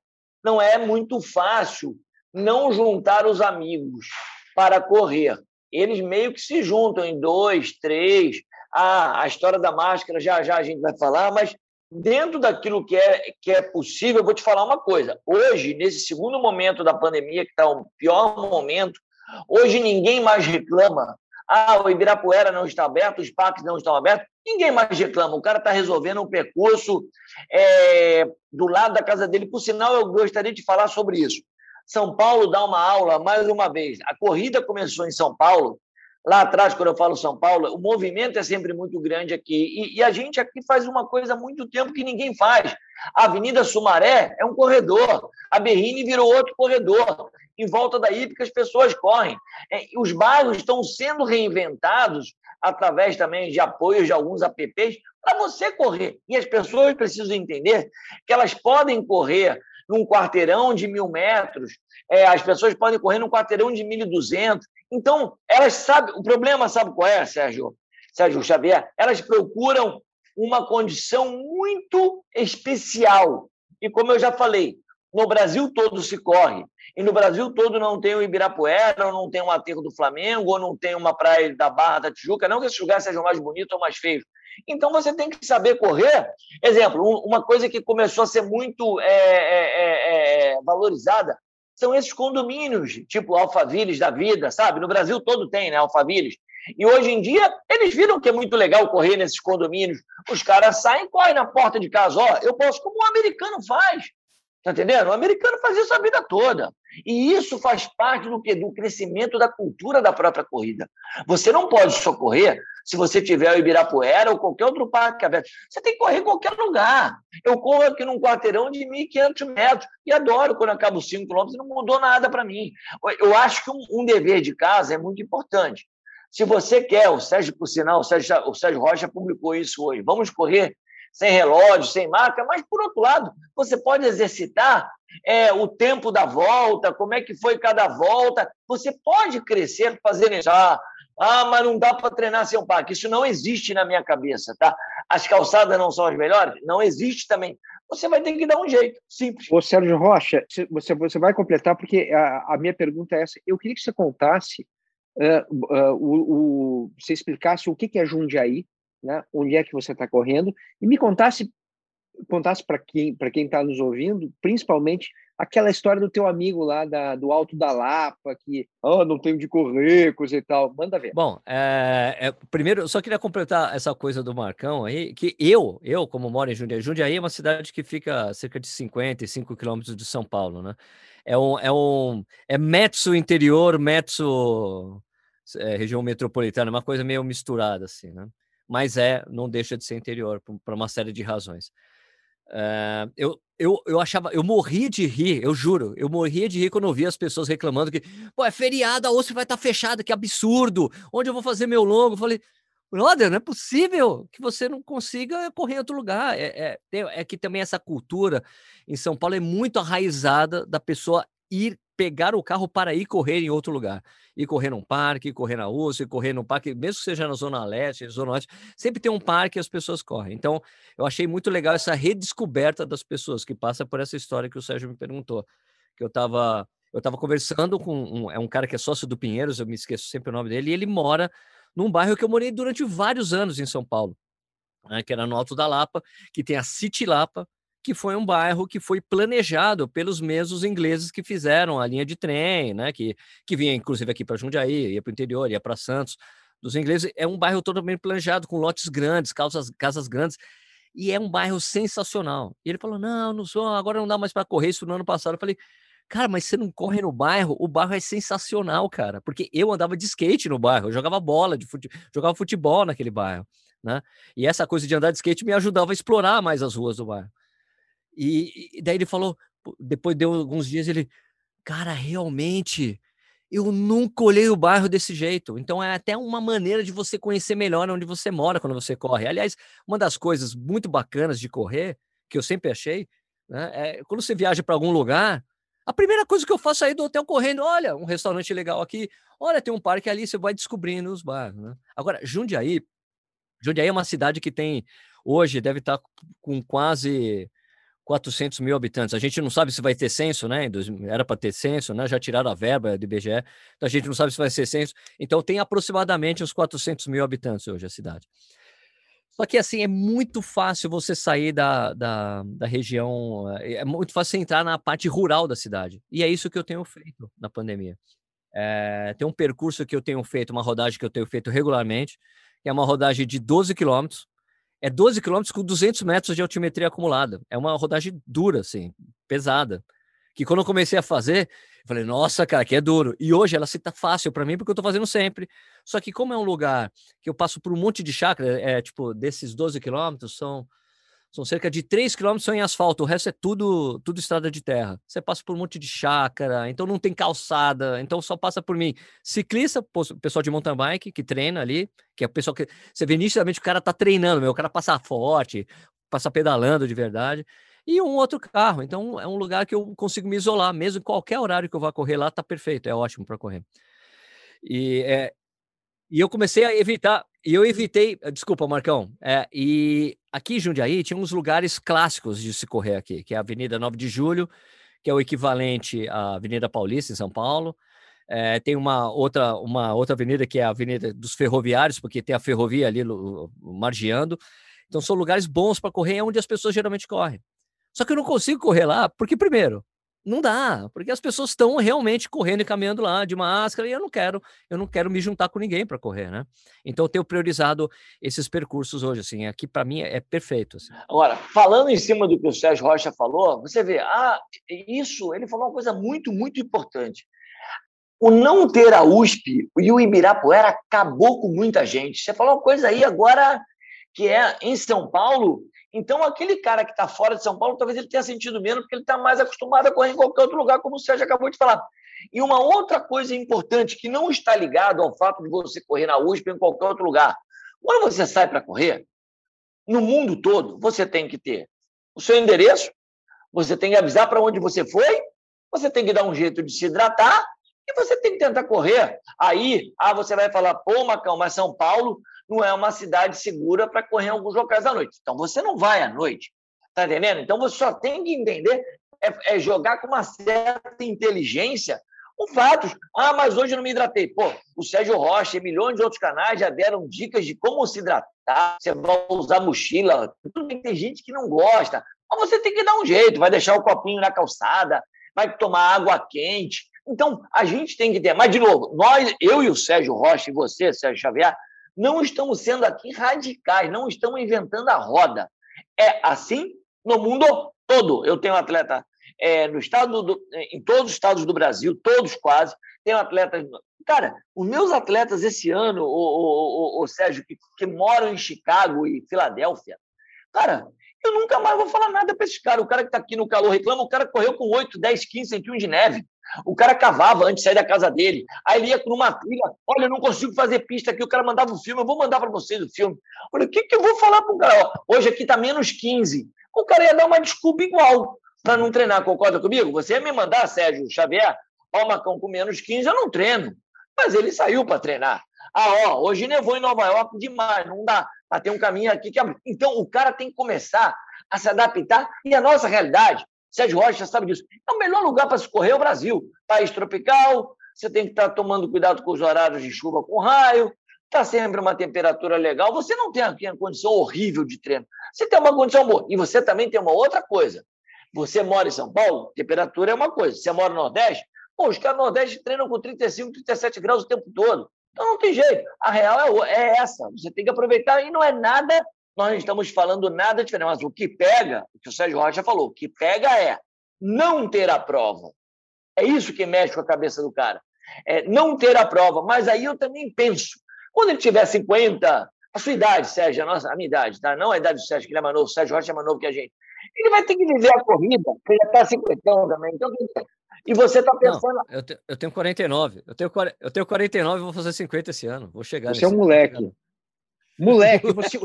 Não é muito fácil não juntar os amigos para correr. Eles meio que se juntam em dois, três. Ah, a história da máscara já já a gente vai falar, mas dentro daquilo que é, que é possível, eu vou te falar uma coisa. Hoje, nesse segundo momento da pandemia, que está o pior momento, hoje ninguém mais reclama. Ah, o Ibirapuera não está aberto, os parques não estão abertos. Ninguém mais reclama. O cara está resolvendo um percurso é, do lado da casa dele. Por sinal, eu gostaria de falar sobre isso. São Paulo dá uma aula mais uma vez. A corrida começou em São Paulo. Lá atrás, quando eu falo São Paulo, o movimento é sempre muito grande aqui. E, e a gente aqui faz uma coisa há muito tempo que ninguém faz. A Avenida Sumaré é um corredor. A Berrine virou outro corredor. Em volta da Ípica, as pessoas correm. É, os bairros estão sendo reinventados através também de apoios de alguns apps para você correr. E as pessoas precisam entender que elas podem correr num quarteirão de mil metros, é, as pessoas podem correr num quarteirão de 1.200. Então, elas sabem. O problema, sabe qual é, Sérgio? Sérgio Xavier? Elas procuram uma condição muito especial. E como eu já falei, no Brasil todo se corre. E no Brasil todo não tem o Ibirapuera, ou não tem um aterro do Flamengo, ou não tem uma praia da Barra da Tijuca. Não que esses lugares sejam mais bonitos ou mais feios, então você tem que saber correr. Exemplo, uma coisa que começou a ser muito é, é, é, é, valorizada são esses condomínios, tipo Alphavilles da vida, sabe? No Brasil todo tem, né? Alphavilles. E hoje em dia, eles viram que é muito legal correr nesses condomínios. Os caras saem e correm na porta de casa. Ó, eu posso, como o americano faz. Tá entendendo? O americano faz isso a vida toda. E isso faz parte do que do crescimento da cultura da própria corrida. Você não pode só correr se você tiver o Ibirapuera ou qualquer outro parque aberto. Você tem que correr em qualquer lugar. Eu corro aqui num quarteirão de 1.500 metros e adoro quando acabo os 5 quilômetros não mudou nada para mim. Eu acho que um, um, dever de casa é muito importante. Se você quer, o Sérgio, por sinal, o Sérgio, o Sérgio Rocha publicou isso hoje, vamos correr sem relógio, sem marca, mas, por outro lado, você pode exercitar é, o tempo da volta, como é que foi cada volta. Você pode crescer fazendo isso. Ah, ah mas não dá para treinar sem um parque. Isso não existe na minha cabeça, tá? As calçadas não são as melhores? Não existe também. Você vai ter que dar um jeito, simples. Ô, Sérgio Rocha, você, você vai completar, porque a, a minha pergunta é essa. Eu queria que você contasse, uh, uh, o, o, você explicasse o que, que é Jundiaí, né? onde é que você está correndo, e me contasse contasse para quem para quem está nos ouvindo, principalmente aquela história do teu amigo lá da, do Alto da Lapa, que oh, não tenho de correr, coisa e tal. Manda ver. Bom, é, é, primeiro, eu só queria completar essa coisa do Marcão aí, que eu, eu como moro em Jundiaí, Jundiaí é uma cidade que fica a cerca de 55 quilômetros de São Paulo, né? É um, é um é Metso interior, Metso é, região metropolitana, uma coisa meio misturada assim, né? Mas é, não deixa de ser interior por, uma série de razões. Uh, eu, eu, eu achava, eu morria de rir, eu juro, eu morria de rir quando eu via as pessoas reclamando que, pô, é feriado, a OSF vai estar tá fechada, que absurdo, onde eu vou fazer meu longo? Eu falei, brother, não é possível que você não consiga correr em outro lugar. É, é, é que também essa cultura em São Paulo é muito arraizada da pessoa ir pegar o carro para ir correr em outro lugar. Ir correr num parque, ir correr na USP, ir correr num parque, mesmo que seja na Zona Leste, Zona Oeste, sempre tem um parque e as pessoas correm. Então, eu achei muito legal essa redescoberta das pessoas, que passa por essa história que o Sérgio me perguntou. Que eu estava eu tava conversando com um, é um cara que é sócio do Pinheiros, eu me esqueço sempre o nome dele, e ele mora num bairro que eu morei durante vários anos em São Paulo, né, que era no Alto da Lapa, que tem a City Lapa, que foi um bairro que foi planejado pelos mesmos ingleses que fizeram a linha de trem, né? Que, que vinha inclusive aqui para Jundiaí, ia para o interior, ia para Santos. Dos ingleses, é um bairro totalmente planejado, com lotes grandes, casas, casas grandes. E é um bairro sensacional. E ele falou: não, não sou, agora não dá mais para correr isso no ano passado. Eu falei, cara, mas você não corre no bairro? O bairro é sensacional, cara. Porque eu andava de skate no bairro, eu jogava bola, de fute... jogava futebol naquele bairro. Né? E essa coisa de andar de skate me ajudava a explorar mais as ruas do bairro. E, e daí ele falou, depois deu alguns dias, ele, cara, realmente, eu nunca olhei o bairro desse jeito. Então é até uma maneira de você conhecer melhor onde você mora quando você corre. Aliás, uma das coisas muito bacanas de correr, que eu sempre achei, né, é quando você viaja para algum lugar, a primeira coisa que eu faço é ir do hotel correndo, olha, um restaurante legal aqui, olha, tem um parque ali, você vai descobrindo os bairros. Né? Agora, Jundiaí, Jundiaí é uma cidade que tem, hoje, deve estar tá com quase 400 mil habitantes. A gente não sabe se vai ter censo, né? Era para ter censo, né? Já tiraram a verba do IBGE, então a gente não sabe se vai ser censo. Então tem aproximadamente uns 400 mil habitantes hoje a cidade. Só que assim, é muito fácil você sair da, da, da região, é, é muito fácil entrar na parte rural da cidade. E é isso que eu tenho feito na pandemia. É, tem um percurso que eu tenho feito, uma rodagem que eu tenho feito regularmente, que é uma rodagem de 12 quilômetros, é 12 quilômetros com 200 metros de altimetria acumulada. É uma rodagem dura, assim, pesada. Que quando eu comecei a fazer, eu falei, nossa, cara, que é duro. E hoje ela se tá fácil para mim, porque eu tô fazendo sempre. Só que como é um lugar que eu passo por um monte de chácara, é tipo, desses 12 quilômetros, são são cerca de 3 quilômetros em asfalto, o resto é tudo, tudo estrada de terra. Você passa por um monte de chácara, então não tem calçada, então só passa por mim. Ciclista, pessoal de mountain bike que treina ali, que é o pessoal que. Você vê nitidamente o cara tá treinando, meu, o cara passa forte, passa pedalando de verdade. E um outro carro. Então é um lugar que eu consigo me isolar, mesmo em qualquer horário que eu vá correr lá, tá perfeito, é ótimo para correr. E, é, e eu comecei a evitar, e eu evitei, desculpa, Marcão, é, e aqui em Jundiaí tinha uns lugares clássicos de se correr aqui, que é a Avenida 9 de Julho, que é o equivalente à Avenida Paulista, em São Paulo. É, tem uma outra, uma outra avenida que é a Avenida dos Ferroviários, porque tem a ferrovia ali margeando. Então são lugares bons para correr, é onde as pessoas geralmente correm. Só que eu não consigo correr lá, porque primeiro, não dá, porque as pessoas estão realmente correndo e caminhando lá de máscara e eu não quero, eu não quero me juntar com ninguém para correr, né? Então eu tenho priorizado esses percursos hoje, assim, aqui para mim é, perfeito. Assim. Agora, falando em cima do que o Sérgio Rocha falou, você vê, ah, isso, ele falou uma coisa muito, muito importante. O não ter a USP e o Ibirapuera acabou com muita gente. Você falou uma coisa aí agora que é em São Paulo, então, aquele cara que está fora de São Paulo, talvez ele tenha sentido menos, porque ele está mais acostumado a correr em qualquer outro lugar, como o Sérgio acabou de falar. E uma outra coisa importante que não está ligado ao fato de você correr na USP ou em qualquer outro lugar. Quando você sai para correr, no mundo todo, você tem que ter o seu endereço, você tem que avisar para onde você foi, você tem que dar um jeito de se hidratar e você tem que tentar correr. Aí, ah, você vai falar, pô, Macão, mas São Paulo não é uma cidade segura para correr alguns locais à noite. Então, você não vai à noite. Está entendendo? Então, você só tem que entender, é, é jogar com uma certa inteligência com fatos. Ah, mas hoje eu não me hidratei. Pô, o Sérgio Rocha e milhões de outros canais já deram dicas de como se hidratar. Você vai usar mochila. Tem gente que não gosta. Mas você tem que dar um jeito. Vai deixar o copinho na calçada, vai tomar água quente. Então, a gente tem que ter. Mas, de novo, nós, eu e o Sérgio Rocha e você, Sérgio Xavier, não estamos sendo aqui radicais, não estamos inventando a roda. É assim no mundo todo. Eu tenho atleta é, no estado do, em todos os estados do Brasil, todos quase. Tenho atletas. Cara, os meus atletas esse ano, o, o, o, o Sérgio, que, que moram em Chicago e Filadélfia, cara, eu nunca mais vou falar nada para esses caras. O cara que está aqui no calor reclama, o cara correu com 8, 10, 15 centímetros de neve. O cara cavava antes de sair da casa dele. Aí ele ia numa trilha. Olha, eu não consigo fazer pista aqui. O cara mandava um filme. Eu vou mandar para vocês o filme. Falei, o que, que eu vou falar para o cara? hoje aqui está menos 15. O cara ia dar uma desculpa igual para não treinar. Concorda comigo? Você ia me mandar, Sérgio Xavier, ó, Macão, com menos 15, eu não treino. Mas ele saiu para treinar. Ah, ó, hoje nevou em Nova York demais. Não dá para ter um caminho aqui que Então, o cara tem que começar a se adaptar e a nossa realidade. Sérgio Rocha sabe disso. É o melhor lugar para se correr é o Brasil. País tropical, você tem que estar tomando cuidado com os horários de chuva com raio, está sempre uma temperatura legal. Você não tem aqui uma condição horrível de treino. Você tem uma condição boa. E você também tem uma outra coisa. Você mora em São Paulo, temperatura é uma coisa. Você mora no Nordeste, pô, os caras no Nordeste treinam com 35, 37 graus o tempo todo. Então não tem jeito. A real é, é essa. Você tem que aproveitar e não é nada nós não estamos falando nada diferente. Mas o que pega, o que o Sérgio Rocha falou, o que pega é não ter a prova. É isso que mexe com a cabeça do cara. É não ter a prova. Mas aí eu também penso, quando ele tiver 50, a sua idade, Sérgio, a, nossa, a minha idade, tá? não a idade do Sérgio, que ele é mais novo, o Sérgio Rocha é mais novo que a gente. Ele vai ter que viver a corrida, ele já está 50 também. Então, e você está pensando. Não, eu, te, eu tenho 49. Eu tenho, eu tenho 49 e vou fazer 50 esse ano. Vou chegar Você é um moleque. Moleque. Você,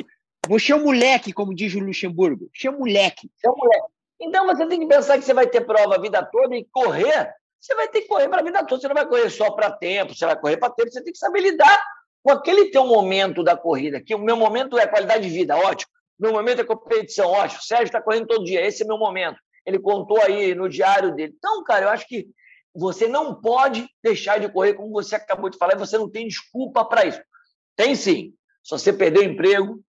você é um moleque, como diz o Luxemburgo. Você é um moleque. Você é um moleque. Então você tem que pensar que você vai ter prova a vida toda e correr. Você vai ter que correr para a vida toda. Você não vai correr só para tempo, você vai correr para tempo. Você tem que saber lidar com aquele teu momento da corrida. Que o meu momento é qualidade de vida, ótimo. Meu momento é competição, ótimo. O Sérgio está correndo todo dia, esse é meu momento. Ele contou aí no diário dele. Então, cara, eu acho que você não pode deixar de correr, como você acabou de falar, e você não tem desculpa para isso. Tem sim. Se você perdeu o emprego,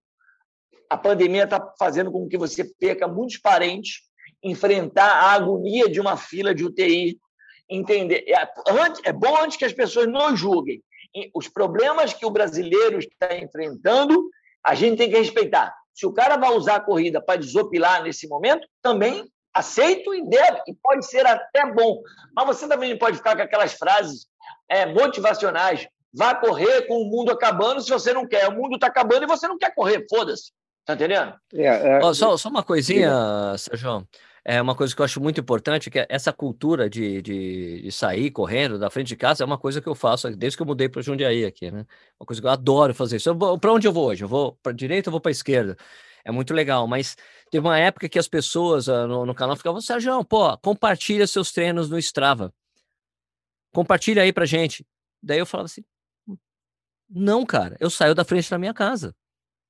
a pandemia está fazendo com que você perca muitos parentes, enfrentar a agonia de uma fila de UTI, entender. É, é bom antes que as pessoas não julguem. Os problemas que o brasileiro está enfrentando, a gente tem que respeitar. Se o cara vai usar a corrida para desopilar nesse momento, também aceito e deve, e pode ser até bom. Mas você também não pode ficar com aquelas frases é, motivacionais. Vá correr com o mundo acabando se você não quer. O mundo está acabando e você não quer correr, foda-se. Tá entendendo? É, é... Oh, só, só uma coisinha, Sérgio. É uma coisa que eu acho muito importante, que é essa cultura de, de, de, sair correndo da frente de casa é uma coisa que eu faço desde que eu mudei para Jundiaí aqui, né? Uma coisa que eu adoro fazer isso. Para onde eu vou hoje? Eu vou para direita ou vou para esquerda? É muito legal, mas teve uma época que as pessoas uh, no, no, canal ficavam, Sérgio, pô, compartilha seus treinos no Strava. Compartilha aí pra gente. Daí eu falava assim, não, cara, eu saio da frente da minha casa.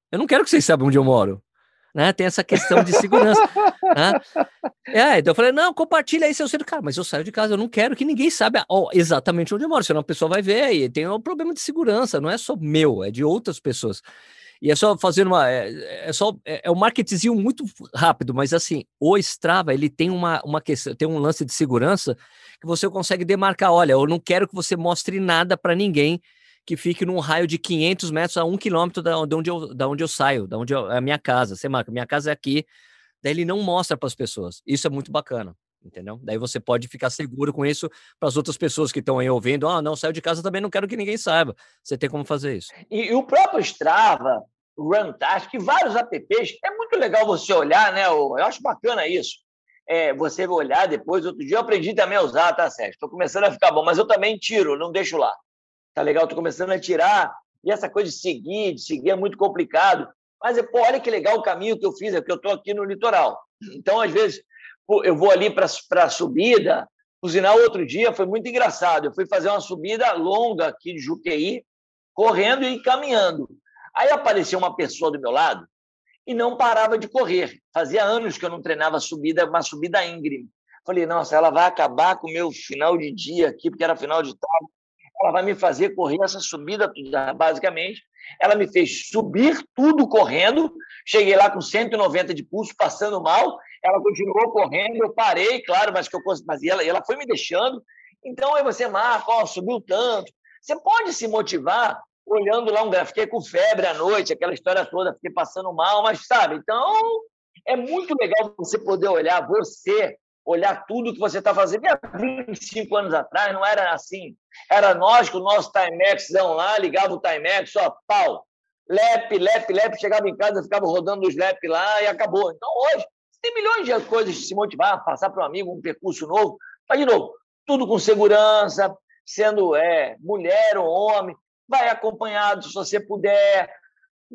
Eu não quero que vocês saibam onde eu moro. Né? Tem essa questão de segurança. né? É, então eu falei, não, compartilha aí seu cedo. Cara, mas eu saio de casa, eu não quero que ninguém saiba oh, exatamente onde eu moro, senão a pessoa vai ver e tem um problema de segurança, não é só meu, é de outras pessoas. E é só fazer uma. É, é só. É, é um marketing muito rápido, mas assim, o Strava ele tem uma, uma questão, tem um lance de segurança que você consegue demarcar. Olha, eu não quero que você mostre nada para ninguém que fique num raio de 500 metros a um quilômetro da, onde eu, da onde eu saio, da onde eu, é a minha casa. Você marca, minha casa é aqui. Daí ele não mostra para as pessoas. Isso é muito bacana entendeu? Daí você pode ficar seguro com isso para as outras pessoas que estão aí ouvindo. Ah, não, saiu de casa também, não quero que ninguém saiba. Você tem como fazer isso. E, e o próprio Strava, Runtask, vários apps. É muito legal você olhar, né? Eu acho bacana isso. É, você olhar depois. Outro dia eu aprendi também a usar, tá, Sérgio? Estou começando a ficar bom, mas eu também tiro, não deixo lá. Tá legal? Estou começando a tirar. E essa coisa de seguir, de seguir é muito complicado. Mas, pô, olha que legal o caminho que eu fiz, é que eu estou aqui no litoral. Então, às vezes, pô, eu vou ali para a subida. O sinal, outro dia, foi muito engraçado. Eu fui fazer uma subida longa aqui de Juqueí, correndo e caminhando. Aí apareceu uma pessoa do meu lado e não parava de correr. Fazia anos que eu não treinava subida, uma subida íngreme. Falei, nossa, ela vai acabar com o meu final de dia aqui, porque era final de tarde. Ela vai me fazer correr essa subida, basicamente. Ela me fez subir tudo correndo. Cheguei lá com 190 de pulso, passando mal. Ela continuou correndo, eu parei, claro, mas que eu mas ela, ela foi me deixando. Então aí você marca, ó, subiu tanto. Você pode se motivar olhando lá um gráfico, fiquei com febre à noite, aquela história toda, fiquei passando mal, mas sabe, então é muito legal você poder olhar você, olhar tudo que você está fazendo. E há 25 anos atrás não era assim. Era nós com o nosso Timexão lá, ligava o Timex, só pau. Lep, lep, lep, chegava em casa, ficava rodando os lep lá e acabou. Então hoje, tem milhões de coisas de se motivar, passar para um amigo um percurso novo. Mas, de novo, tudo com segurança, sendo é, mulher ou homem, vai acompanhado se você puder,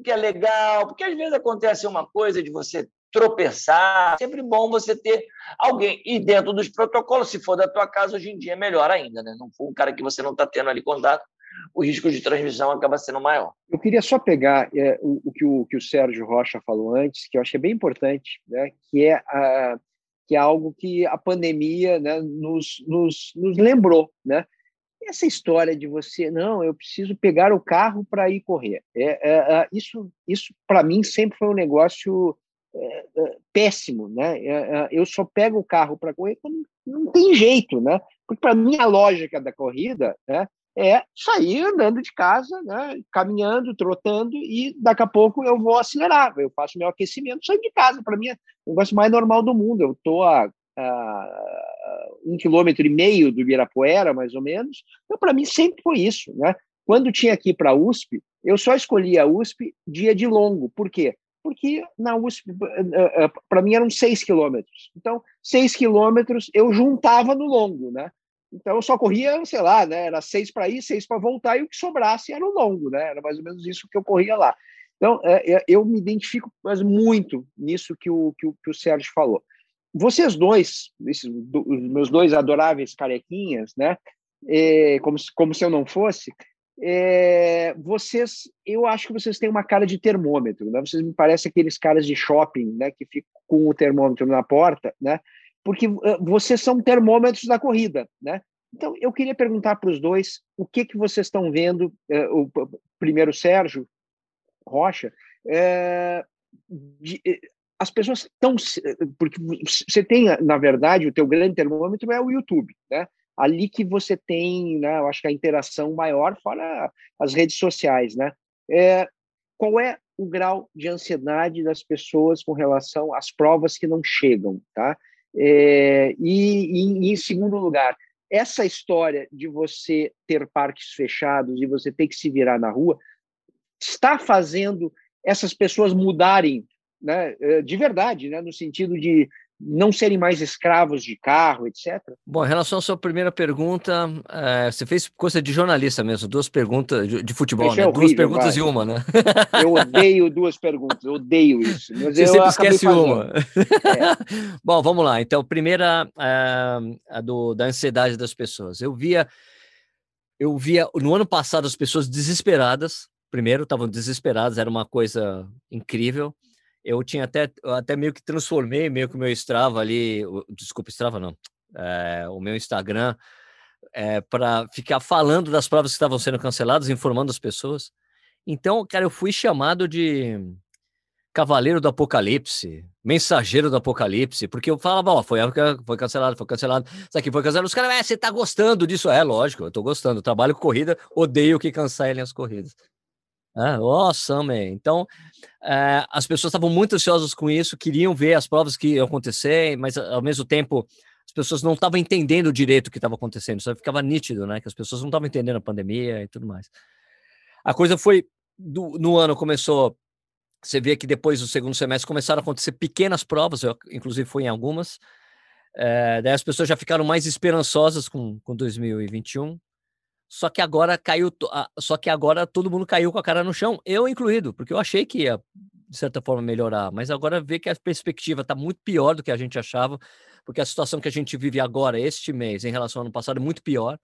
que é legal, porque às vezes acontece uma coisa de você tropeçar, é sempre bom você ter alguém. E dentro dos protocolos, se for da tua casa, hoje em dia é melhor ainda, né? Não for um cara que você não está tendo ali contato, o risco de transmissão acaba sendo maior. Eu queria só pegar é, o, o, que o, que o Sérgio Rocha falou antes, que eu achei bem importante, né? que, é, a, que é algo que a pandemia né, nos, nos, nos lembrou, né? Essa história de você, não, eu preciso pegar o carro para ir correr. É, é, é, isso, isso para mim, sempre foi um negócio é, é, péssimo. Né? É, eu só pego o carro para correr quando não tem jeito. Né? Porque, para mim, a lógica da corrida né, é sair andando de casa, né, caminhando, trotando, e daqui a pouco eu vou acelerar. Eu faço meu aquecimento, saio de casa. Para mim é o negócio mais normal do mundo. Eu estou a, a, um quilômetro e meio do Ibirapuera, mais ou menos. Então, para mim, sempre foi isso. Né? Quando tinha aqui para a USP, eu só escolhia a USP dia de longo. Por quê? Porque na USP, eh, eh, para mim, eram seis quilômetros. Então, seis quilômetros eu juntava no longo, né? Então eu só corria, sei lá, né? Era seis para ir, seis para voltar, e o que sobrasse era o longo, né? Era mais ou menos isso que eu corria lá. Então, eu me identifico mas muito nisso que o, que o, que o Sérgio falou. Vocês dois, esses, do, meus dois adoráveis carequinhas, né? É, como, como se eu não fosse, é, vocês, eu acho que vocês têm uma cara de termômetro, né? Vocês me parecem aqueles caras de shopping, né? Que ficam com o termômetro na porta, né? porque vocês são termômetros da corrida, né? Então, eu queria perguntar para os dois o que, que vocês estão vendo, o primeiro Sérgio Rocha, de, as pessoas estão, porque você tem, na verdade, o teu grande termômetro é o YouTube, né? Ali que você tem, né, eu acho que a interação maior, fora as redes sociais, né? É, qual é o grau de ansiedade das pessoas com relação às provas que não chegam, tá? É, e, e, em segundo lugar, essa história de você ter parques fechados e você ter que se virar na rua está fazendo essas pessoas mudarem né, é, de verdade, né, no sentido de não serem mais escravos de carro, etc. Bom, em relação à sua primeira pergunta, é, você fez coisa de jornalista mesmo, duas perguntas de, de futebol, né? É horrível, duas perguntas vai. e uma, né? Eu odeio duas perguntas, eu odeio isso. Mas você sempre esquece fazendo. uma. É. Bom, vamos lá. Então, primeira, a, a do, da ansiedade das pessoas. Eu via, eu via no ano passado as pessoas desesperadas. Primeiro, estavam desesperadas, era uma coisa incrível eu tinha até, eu até meio que transformei meio que o meu Strava ali, o, desculpa, Strava não, é, o meu Instagram, é, eh, para ficar falando das provas que estavam sendo canceladas, informando as pessoas. Então, cara, eu fui chamado de Cavaleiro do Apocalipse, Mensageiro do Apocalipse, porque eu falava, ó, foi, foi cancelado, foi cancelado, isso aqui foi cancelado. Os caras, é, você tá gostando disso? É, lógico, eu tô gostando. Trabalho com corrida, odeio que cancelem as corridas. Ah, awesome. Então, é, as pessoas estavam muito ansiosas com isso, queriam ver as provas que iam acontecer, mas ao mesmo tempo as pessoas não estavam entendendo direito o que estava acontecendo. Só ficava nítido, né? Que as pessoas não estavam entendendo a pandemia e tudo mais. A coisa foi do, no ano começou. Você vê que depois do segundo semestre começaram a acontecer pequenas provas, eu inclusive fui em algumas. É, daí as pessoas já ficaram mais esperançosas com, com 2021. Só que agora caiu, só que agora todo mundo caiu com a cara no chão, eu incluído, porque eu achei que ia de certa forma melhorar, mas agora vê que a perspectiva está muito pior do que a gente achava, porque a situação que a gente vive agora, este mês, em relação ao ano passado, é muito pior,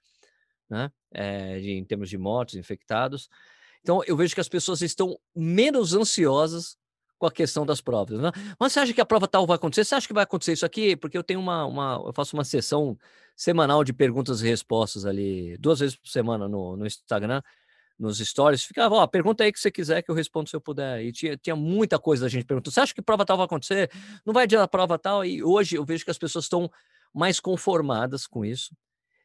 né? É, de, em termos de mortes, infectados. Então eu vejo que as pessoas estão menos ansiosas com a questão das provas. Né? Mas você acha que a prova tal vai acontecer? Você acha que vai acontecer isso aqui? Porque eu tenho uma, uma eu faço uma sessão semanal de perguntas e respostas ali, duas vezes por semana no, no Instagram, nos stories. Ficava, ó, pergunta aí que você quiser que eu respondo se eu puder. E tinha, tinha muita coisa a gente perguntando. Você acha que prova tal vai acontecer? Não vai adiantar a prova tal? E hoje eu vejo que as pessoas estão mais conformadas com isso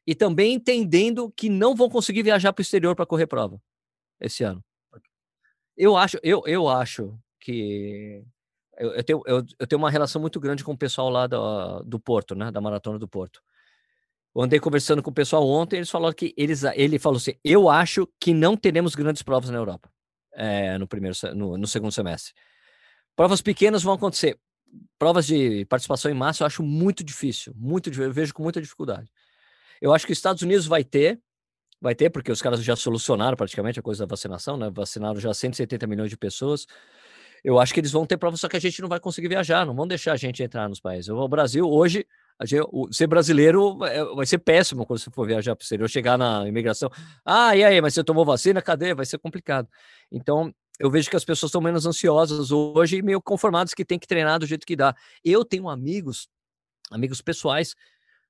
e também entendendo que não vão conseguir viajar para o exterior para correr prova esse ano. Eu acho, eu, eu acho que eu, eu, tenho, eu, eu, tenho uma relação muito grande com o pessoal lá do, do Porto, né? Da Maratona do Porto. Eu andei conversando com o pessoal ontem, eles falaram que eles, ele falou assim: eu acho que não teremos grandes provas na Europa é, no primeiro, no, no, segundo semestre. Provas pequenas vão acontecer. Provas de participação em massa eu acho muito difícil, muito eu vejo com muita dificuldade. Eu acho que os Estados Unidos vai ter, vai ter, porque os caras já solucionaram praticamente a coisa da vacinação, né? Vacinaram já 170 milhões de pessoas eu acho que eles vão ter prova, só que a gente não vai conseguir viajar, não vão deixar a gente entrar nos países. O Brasil, hoje, gente, ser brasileiro é, vai ser péssimo quando você for viajar para o exterior, chegar na imigração. Ah, e aí, mas você tomou vacina? Cadê? Vai ser complicado. Então, eu vejo que as pessoas estão menos ansiosas hoje e meio conformadas que tem que treinar do jeito que dá. Eu tenho amigos, amigos pessoais,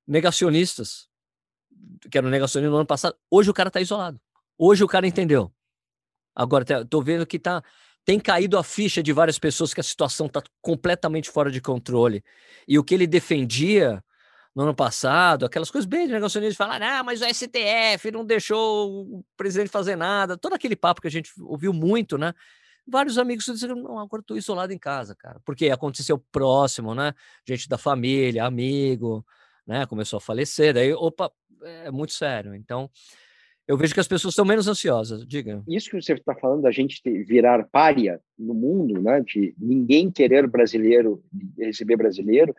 negacionistas, que eram negacionistas no ano passado. Hoje o cara está isolado. Hoje o cara entendeu. Agora, estou vendo que está tem caído a ficha de várias pessoas que a situação está completamente fora de controle. E o que ele defendia no ano passado, aquelas coisas bem de negacionistas, falar, ah, mas o STF não deixou o presidente fazer nada, todo aquele papo que a gente ouviu muito, né? Vários amigos disseram, não, agora estou isolado em casa, cara, porque aconteceu próximo, né? Gente da família, amigo, né? Começou a falecer, daí, opa, é muito sério. Então, eu vejo que as pessoas estão menos ansiosas, diga. Isso que você está falando da gente virar párea no mundo, né, de ninguém querer brasileiro, receber brasileiro,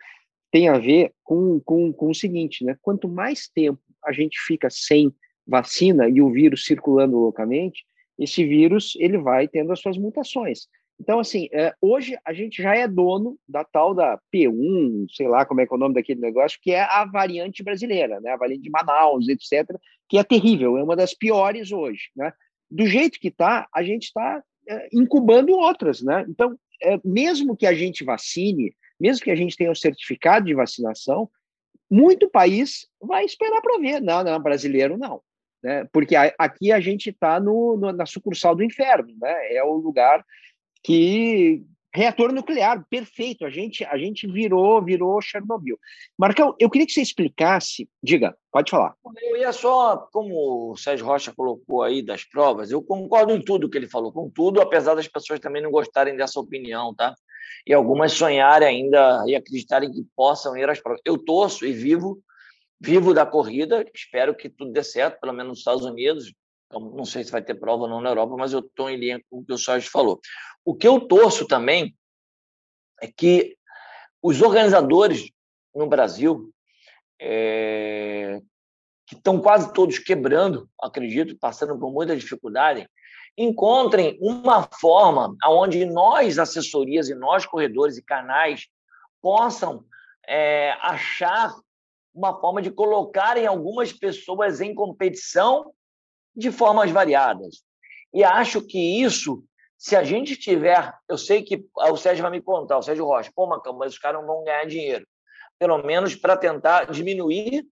tem a ver com, com, com o seguinte, né, quanto mais tempo a gente fica sem vacina e o vírus circulando loucamente, esse vírus ele vai tendo as suas mutações. Então, assim, é, hoje a gente já é dono da tal da P1, sei lá como é que é o nome daquele negócio, que é a variante brasileira, né? a variante de Manaus, etc., que é terrível, é uma das piores hoje. Né? Do jeito que está, a gente está é, incubando outras. Né? Então, é, mesmo que a gente vacine, mesmo que a gente tenha um certificado de vacinação, muito país vai esperar para ver. Não, não, brasileiro não. Né? Porque aqui a gente está na sucursal do inferno, né? é o lugar que reator nuclear, perfeito. A gente a gente virou virou Chernobyl. Marcão, eu queria que você explicasse. Diga, pode falar. Eu ia só, como o Sérgio Rocha colocou aí das provas, eu concordo em tudo que ele falou, com tudo, apesar das pessoas também não gostarem dessa opinião, tá? E algumas sonharem ainda e acreditarem que possam ir às provas. Eu torço e vivo vivo da corrida, espero que tudo dê certo, pelo menos nos Estados Unidos, então, não sei se vai ter prova ou não na Europa, mas eu estou em linha com o que o Sérgio falou. O que eu torço também é que os organizadores no Brasil, é, que estão quase todos quebrando, acredito, passando por muita dificuldade, encontrem uma forma onde nós, assessorias e nós, corredores e canais, possam é, achar uma forma de colocarem algumas pessoas em competição de formas variadas. E acho que isso, se a gente tiver, eu sei que o Sérgio vai me contar, o Sérgio Rocha, pô, Macão, mas os caras não vão ganhar dinheiro. Pelo menos para tentar diminuir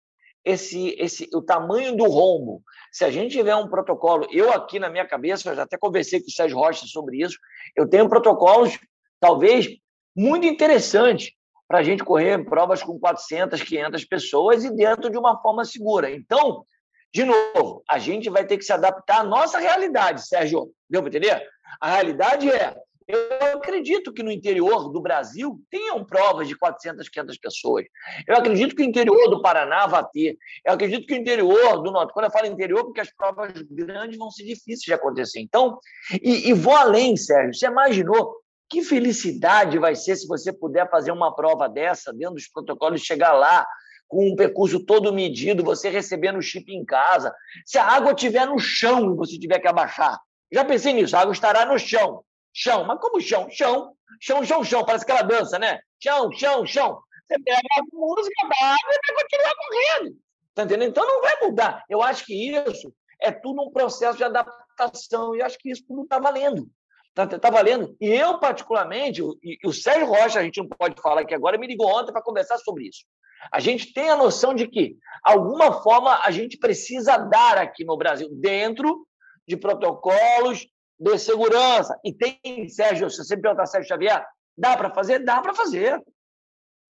esse, esse, o tamanho do rombo. Se a gente tiver um protocolo, eu aqui na minha cabeça, eu já até conversei com o Sérgio Rocha sobre isso, eu tenho protocolos, talvez, muito interessantes para a gente correr provas com 400, 500 pessoas e dentro de uma forma segura. Então, de novo, a gente vai ter que se adaptar à nossa realidade, Sérgio. Deu para entender? A realidade é, eu acredito que no interior do Brasil tenham provas de 400, 500 pessoas. Eu acredito que o interior do Paraná vai ter. Eu acredito que o interior do Norte, quando eu falo interior, porque as provas grandes vão ser difíceis de acontecer. Então, e, e vou além, Sérgio. Você imaginou que felicidade vai ser se você puder fazer uma prova dessa dentro dos protocolos, chegar lá, com um percurso todo medido, você recebendo o chip em casa. Se a água estiver no chão e você tiver que abaixar, já pensei nisso, a água estará no chão. Chão, mas como chão? Chão, chão, chão, chão, parece aquela dança, né? Chão, chão, chão. Você pega a música da água e vai continuar correndo. Tá entendendo? Então não vai mudar. Eu acho que isso é tudo um processo de adaptação e acho que isso tudo está valendo. Está tá valendo. E eu, particularmente, e, o Sérgio Rocha, a gente não pode falar aqui agora, me ligou ontem para conversar sobre isso. A gente tem a noção de que, alguma forma, a gente precisa dar aqui no Brasil, dentro de protocolos de segurança. E tem, Sérgio, se você perguntar Sérgio Xavier, dá para fazer? Dá para fazer.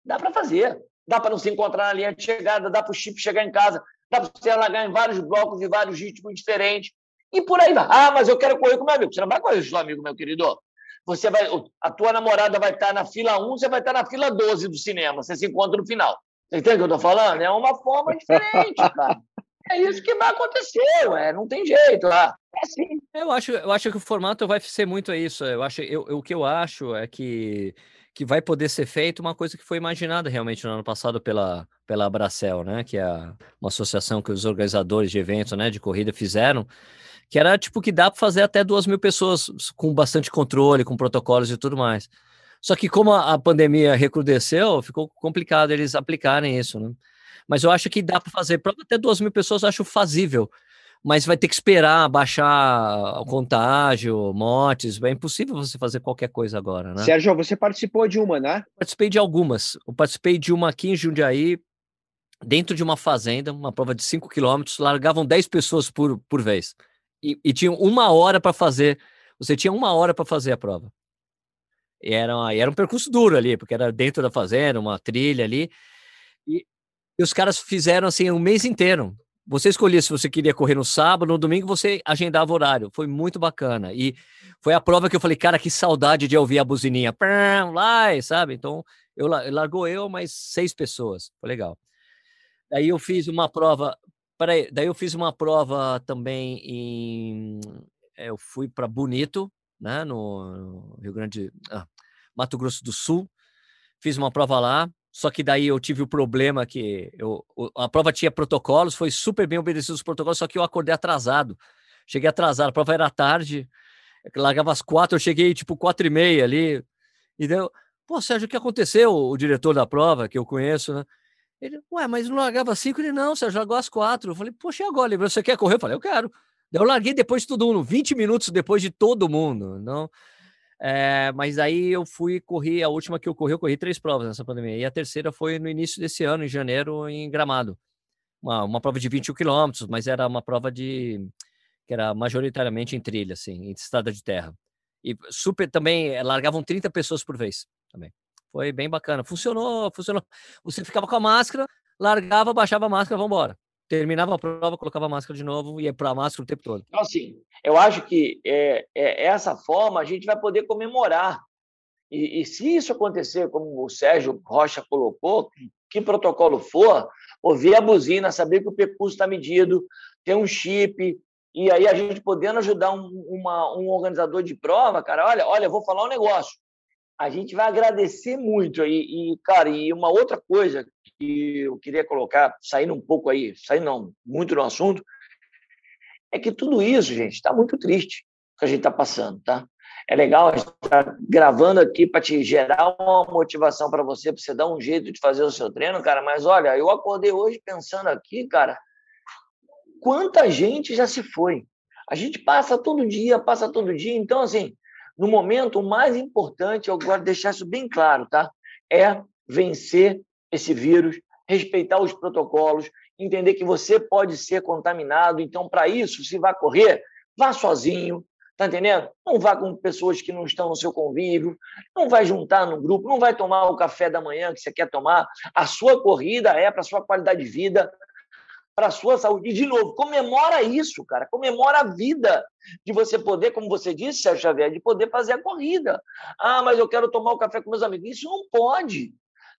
Dá para fazer. Dá para não se encontrar na linha de chegada, dá para o chip chegar em casa, dá para você alagar em vários blocos e vários ritmos diferentes. E por aí vai. Ah, mas eu quero correr com meu amigo. Você não vai correr com seu amigo, meu querido. Você vai, a tua namorada vai estar na fila 1, você vai estar na fila 12 do cinema. Você se encontra no final. Você entende o que eu estou falando? É uma forma diferente, cara. É isso que vai acontecer, ué. não tem jeito. É assim. Eu acho, eu acho que o formato vai ser muito isso. Eu acho, eu, eu, o que eu acho é que, que vai poder ser feito uma coisa que foi imaginada realmente no ano passado pela, pela Abracel, né? Que é uma associação que os organizadores de eventos né, de corrida fizeram, que era tipo que dá para fazer até duas mil pessoas com bastante controle, com protocolos e tudo mais. Só que como a, pandemia recrudesceu, ficou complicado eles aplicarem isso, né? Mas eu acho que dá para fazer para até duas mil pessoas, acho fazível. Mas vai ter que esperar baixar o contágio, mortes. É impossível você fazer qualquer coisa agora, né? Sérgio, você participou de uma, né? Participei de algumas. Eu participei de uma aqui em Jundiaí, dentro de uma fazenda, uma prova de 5 quilômetros, largavam 10 pessoas por, por vez. E, e tinham uma hora para fazer. Você tinha uma hora para fazer a prova. E era, era um percurso duro ali, porque era dentro da fazenda, uma trilha ali. E E os caras fizeram assim um mês inteiro. Você escolhia se você queria correr no sábado, no domingo você agendava horário. Foi muito bacana. E foi a prova que eu falei, cara, que saudade de ouvir a buzininha. Lá, sabe? Então, eu largou eu, mais seis pessoas. Foi legal. Daí eu fiz uma prova. Peraí, daí eu fiz uma prova também em. Eh, eu fui para Bonito, né? No Rio Grande. Ah, Mato Grosso do Sul. Fiz uma prova lá. Só que daí eu tive o problema que eu, a prova tinha protocolos, foi super bem obedecido os protocolos, só que eu acordei atrasado. Cheguei atrasado, a prova era tarde, largava às quatro, eu cheguei tipo quatro e meia ali. E deu, pô, Sérgio, o que aconteceu? O diretor da prova, que eu conheço, né? Ele, ué, mas não largava cinco? Ele, não, Sérgio, largou às quatro. Eu falei, poxa, e agora? Ele, você quer correr? Eu falei, eu quero. Eu larguei depois de todo mundo, 20 minutos depois de todo mundo. Não, é, mas aí eu fui correr, a última que eu corri, eu corri três provas nessa pandemia. E a terceira foi no início desse ano, em janeiro, em Gramado. Uma, uma prova de 21 quilômetros, mas era uma prova de que era majoritariamente em trilha, assim, em estrada de terra. E super também, eh, largavam 30 pessoas por vez também. Foi bem bacana. Funcionou, funcionou. Você ficava com a máscara, largava, baixava a máscara, vamos embora terminava a prova, colocava a máscara de novo e ia para a máscara o tempo todo. Então, assim, eu acho que é, é, essa forma a gente vai poder comemorar. E, e, se isso acontecer, como o Sérgio Rocha colocou, que protocolo for, ouvir a buzina, saber que o percurso está medido, ter um chip, e aí a gente podendo ajudar um, uma, um organizador de prova, cara, olha, olha, vou falar um negócio. A gente vai agradecer muito. E, e, cara, e uma outra coisa que eu queria colocar, saindo um pouco aí, saindo não, muito no assunto, é que tudo isso, gente, está muito triste que a gente está passando, tá? É legal a gente estar tá gravando aqui para te gerar uma motivação para você, para você dar um jeito de fazer o seu treino, cara. Mas olha, eu acordei hoje pensando aqui, cara, quanta gente já se foi. A gente passa todo dia, passa todo dia. Então, assim, no momento, o mais importante, eu de deixar isso bem claro, tá? É vencer esse vírus, respeitar os protocolos, entender que você pode ser contaminado. Então, para isso, se vai correr, vá sozinho, tá entendendo? Não vá com pessoas que não estão no seu convívio, não vai juntar no grupo, não vai tomar o café da manhã que você quer tomar. A sua corrida é para a sua qualidade de vida, para a sua saúde. E, de novo, comemora isso, cara. Comemora a vida de você poder, como você disse, Sérgio Xavier, de poder fazer a corrida. Ah, mas eu quero tomar o café com meus amigos. Isso não pode.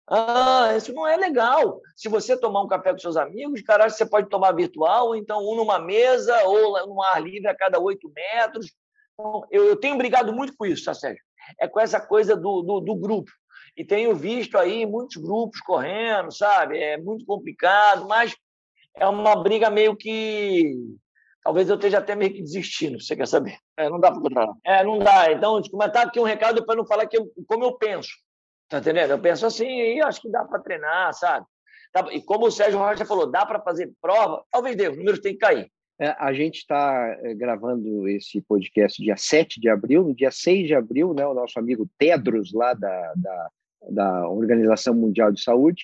Ah, isso não é legal. Se você tomar um café com seus amigos, cara, você pode tomar virtual, então um numa mesa, ou num ar livre a cada oito metros. Então, eu, eu, tenho brigado muito com isso, tá, Sérgio? É com essa coisa do, do, do grupo. E tenho visto aí muitos grupos correndo, sabe? É muito complicado, mas é uma briga meio que talvez eu esteja até meio que desistindo, você quer saber? É, não dá para controlar. É, não dá. Então, comentar aqui um recado para não falar que eu, como eu penso. Tá entendendo? Eu penso assim, e acho que dá para treinar, sabe? E como o Sérgio Rocha falou, dá para fazer prova? Talvez dê, os números têm que cair. É, a gente está é, gravando esse podcast dia 7 de abril. No dia 6 de abril, né, o nosso amigo Tedros, lá da, da, da Organização Mundial de Saúde,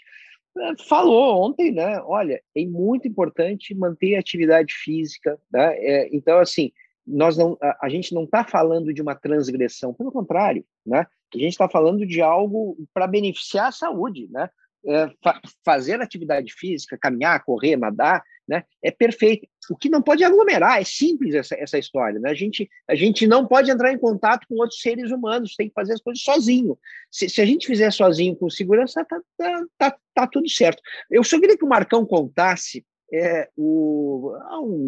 falou ontem, né? Olha, é muito importante manter a atividade física. Né? É, então, assim, nós não, a, a gente não está falando de uma transgressão, pelo contrário, né? A gente está falando de algo para beneficiar a saúde, né? É, fa fazer atividade física, caminhar, correr, nadar, né? É perfeito. O que não pode aglomerar, é simples essa, essa história, né? A gente, a gente não pode entrar em contato com outros seres humanos, tem que fazer as coisas sozinho. Se, se a gente fizer sozinho com segurança, tá, tá, tá, tá tudo certo. Eu só queria que o Marcão contasse, é, o,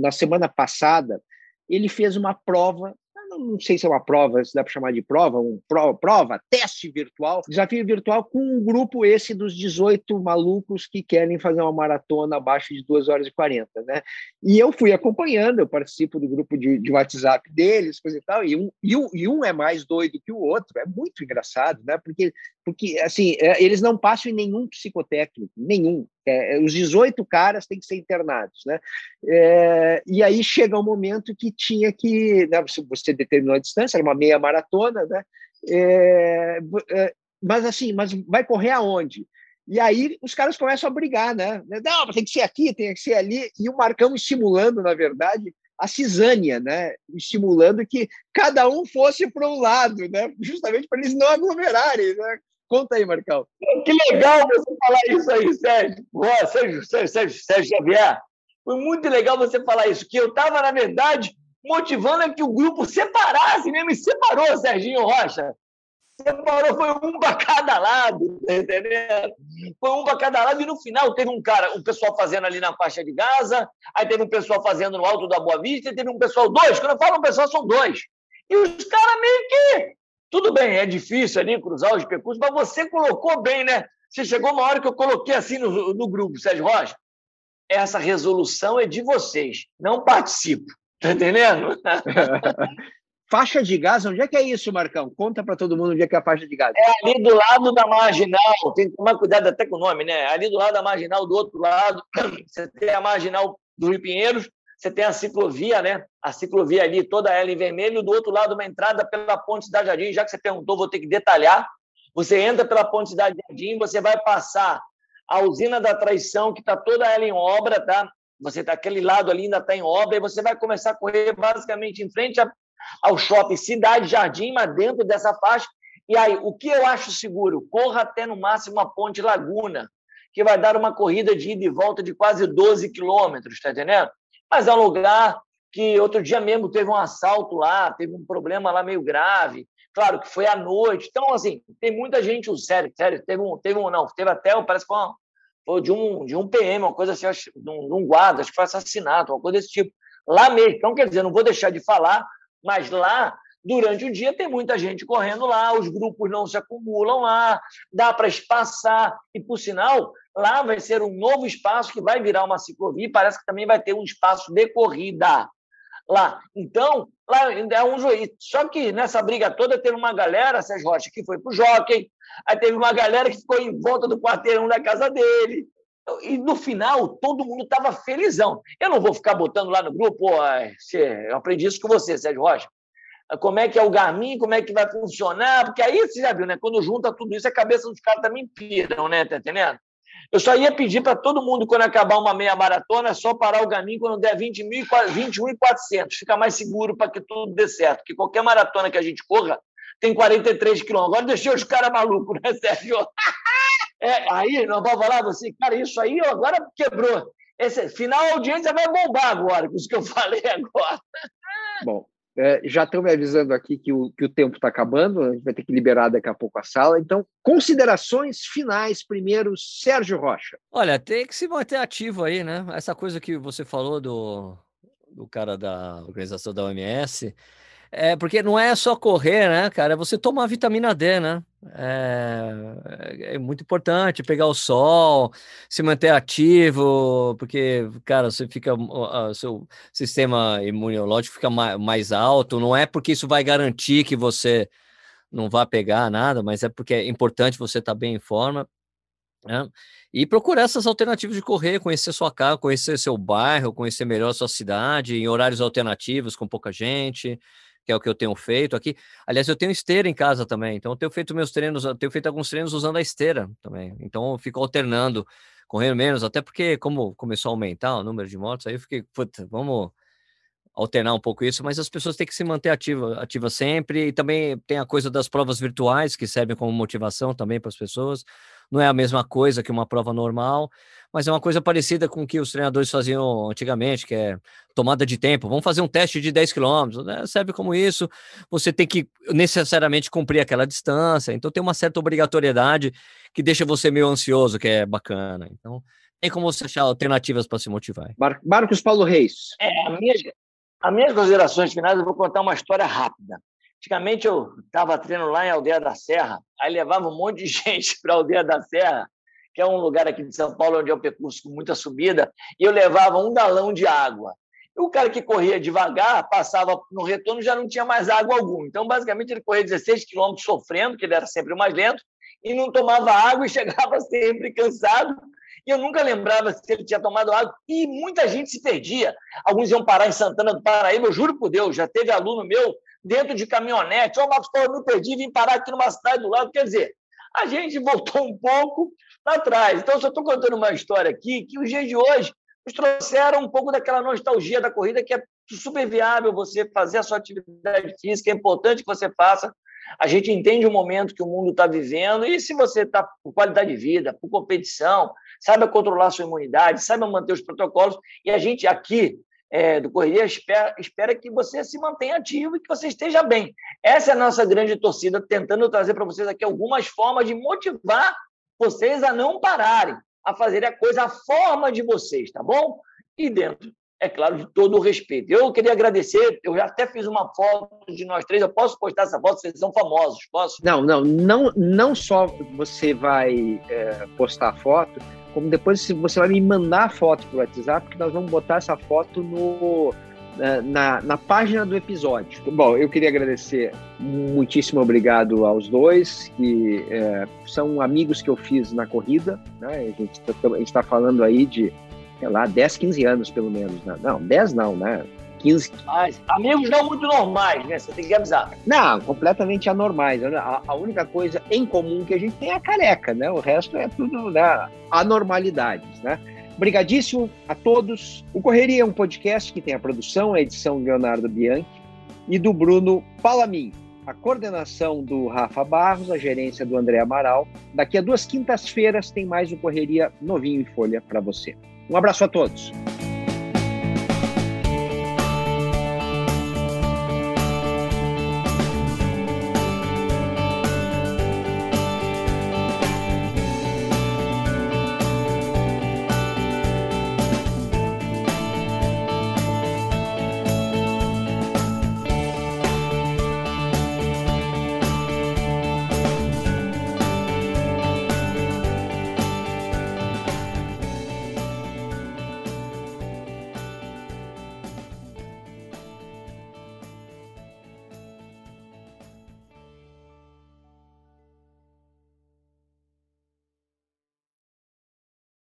na semana passada, ele fez uma prova não sei se é uma prova, se dá para chamar de prova, um prova, prova, teste virtual, desafio virtual com um grupo esse dos 18 malucos que querem fazer uma maratona abaixo de 2 horas e 40, né? E eu fui acompanhando, eu participo do grupo de, de WhatsApp deles, coisa e tal, e um, e, um, e um é mais doido que o outro, é muito engraçado, né? Porque, porque assim, é, eles não passam em nenhum psicotécnico, nenhum. É, é os 18 caras têm que ser internados, né? É, e aí chega um momento que tinha que, né, você determinou a distância, era uma meia maratona, né? É, é, mas assim, mas vai correr aonde? E aí os caras começam a brigar, né? Não, tem que ser aqui, tem que ser ali. E o Marcão estimulando, na verdade, a cisânia, né? Estimulando que cada um fosse para um lado, né? Justamente para eles não aglomerarem, né? Conta aí, Marcão. Que legal você falar isso aí, Sérgio. Boa, Sérgio, Sérgio, Sérgio, Sérgio Xavier. Foi muito legal você falar isso, que eu estava, na verdade, motivando que o grupo separasse mesmo, e separou, Serginho Rocha. Separou, foi um para cada lado, tá entendendo? Foi um para cada lado, e no final teve um cara, um pessoal fazendo ali na faixa de Gaza, aí teve um pessoal fazendo no alto da Boa Vista, e teve um pessoal, dois, quando eu falo um pessoal, são dois. E os caras meio que. Tudo bem, é difícil ali cruzar os percursos, mas você colocou bem, né? Você chegou uma hora que eu coloquei assim no, no grupo, Sérgio Rocha. Essa resolução é de vocês, não participo. Tá entendendo? Faixa de gás, onde é que é isso, Marcão? Conta para todo mundo onde é que é a faixa de gás. É ali do lado da marginal, tem que tomar cuidado até com o nome, né? Ali do lado da marginal, do outro lado, você tem a marginal do Rio Pinheiros, você tem a ciclovia, né? A ciclovia ali, toda ela em vermelho, do outro lado, uma entrada pela Ponte Cidade Jardim. Já que você perguntou, vou ter que detalhar. Você entra pela Ponte Cidade Jardim, você vai passar a usina da traição, que está toda ela em obra, tá? Você tá aquele lado ali ainda está em obra, e você vai começar a correr basicamente em frente ao shopping Cidade Jardim, mas dentro dessa faixa. E aí, o que eu acho seguro? Corra até no máximo a Ponte Laguna, que vai dar uma corrida de ida e volta de quase 12 quilômetros, está entendendo? Mas é um lugar que outro dia mesmo teve um assalto lá, teve um problema lá meio grave. Claro que foi à noite. Então, assim, tem muita gente, sério, sério, teve um, teve um não, teve até, parece que foi, de um, de um PM, uma coisa assim, de um, de um guarda, acho que foi assassinato, uma coisa desse tipo. Lá mesmo. Então, quer dizer, não vou deixar de falar mas lá, durante o dia, tem muita gente correndo lá, os grupos não se acumulam lá, dá para espaçar. E, por sinal, lá vai ser um novo espaço que vai virar uma ciclovia e parece que também vai ter um espaço de corrida lá. Então, lá é um juiz. Só que nessa briga toda teve uma galera, Sérgio Rocha, que foi para o jockey, aí teve uma galera que ficou em volta do quarteirão da casa dele. E no final, todo mundo estava felizão. Eu não vou ficar botando lá no grupo, eu aprendi isso com você, Sérgio Rocha. Como é que é o Garmin, como é que vai funcionar, porque aí você já viu, né? Quando junta tudo isso, a cabeça dos caras também piram, né? Tá entendendo? Eu só ia pedir para todo mundo, quando acabar uma meia maratona, só parar o Garmin quando der 20 mil, 21.400. Fica mais seguro para que tudo dê certo. Porque qualquer maratona que a gente corra tem 43 quilômetros. Agora deixei os caras malucos, né, Sérgio? É, aí nós vamos falar assim, cara, isso aí agora quebrou. Esse final a audiência vai bombar agora, com isso que eu falei agora. Bom, é, já estão me avisando aqui que o, que o tempo está acabando, a gente vai ter que liberar daqui a pouco a sala. Então, considerações finais, primeiro, Sérgio Rocha. Olha, tem que se manter ativo aí, né? Essa coisa que você falou do, do cara da organização da OMS, é, porque não é só correr, né, cara? É você tomar vitamina D, né? É, é, muito importante pegar o sol, se manter ativo, porque, cara, você fica, o seu sistema imunológico fica mais alto. Não é porque isso vai garantir que você não vá pegar nada, mas é porque é importante você estar bem em forma. Né? E procurar essas alternativas de correr, conhecer sua casa, conhecer seu bairro, conhecer melhor sua cidade, em horários alternativos, com pouca gente que é o que eu tenho feito aqui. Aliás, eu tenho esteira em casa também, então eu tenho feito meus treinos, eu tenho feito alguns treinos usando a esteira também. Então eu fico alternando, correndo menos, até porque como começou a aumentar o número de motos, aí eu fiquei, puta, vamos alternar um pouco isso, mas as pessoas têm que se manter ativa, ativa sempre, e também tem a coisa das provas virtuais que servem como motivação também para as pessoas. Não é a mesma coisa que uma prova normal, mas é uma coisa parecida com o que os treinadores faziam antigamente, que é tomada de tempo. Vamos fazer um teste de 10 quilômetros, né? serve como isso. Você tem que necessariamente cumprir aquela distância, então tem uma certa obrigatoriedade que deixa você meio ansioso, que é bacana. Então, tem como você achar alternativas para se motivar. Mar Marcos Paulo Reis. É, a minha, as minhas considerações finais, eu vou contar uma história rápida. Antigamente eu estava treinando lá em Aldeia da Serra, aí levava um monte de gente para a Aldeia da Serra, que é um lugar aqui de São Paulo onde é um percurso com muita subida, e eu levava um galão de água. E o cara que corria devagar, passava no retorno, já não tinha mais água alguma. Então, basicamente, ele corria 16 quilômetros sofrendo, que ele era sempre o mais lento, e não tomava água e chegava sempre cansado, e eu nunca lembrava se ele tinha tomado água, e muita gente se perdia. Alguns iam parar em Santana do Paraíba, eu juro por Deus, já teve aluno meu dentro de caminhonete, ó, oh, Marcos Paulo, eu me perdi, vim parar aqui numa cidade do lado. Quer dizer, a gente voltou um pouco para trás. Então, só estou contando uma história aqui que os dias de hoje nos trouxeram um pouco daquela nostalgia da corrida, que é super viável você fazer a sua atividade física, é importante que você faça, A gente entende o momento que o mundo está vivendo e se você está por qualidade de vida, por competição, saiba controlar sua imunidade, saiba manter os protocolos. E a gente aqui é, do Correria espera, espera que você se mantenha ativo e que você esteja bem. Essa é a nossa grande torcida, tentando trazer para vocês aqui algumas formas de motivar vocês a não pararem, a fazer a coisa a forma de vocês, tá bom? E dentro é claro, de todo o respeito. Eu queria agradecer, eu já até fiz uma foto de nós três, eu posso postar essa foto, vocês são famosos, posso? Não, não, não, não só você vai é, postar a foto, como depois você vai me mandar a foto para WhatsApp, porque nós vamos botar essa foto no, na, na, página do episódio. Bom, eu queria agradecer, muitíssimo obrigado aos dois, que é, são amigos que eu fiz na corrida, né? A gente está tá falando aí de sei lá, 10, 15 anos pelo menos. Né? Não, 10 não, né? 15. Mas amigos não muito normais, né? Você tem que avisar. Não, completamente anormais. A, a, única coisa em comum que a gente tem é a careca, né? O resto é tudo né? anormalidades, né? Obrigadíssimo a todos. O Correria é um podcast que tem a produção, a edição do Leonardo Bianchi e do Bruno Palamin. A coordenação do Rafa Barros, a gerência do André Amaral. Daqui a duas quintas-feiras tem mais o Correria novinho em folha para você. Um abraço a todos.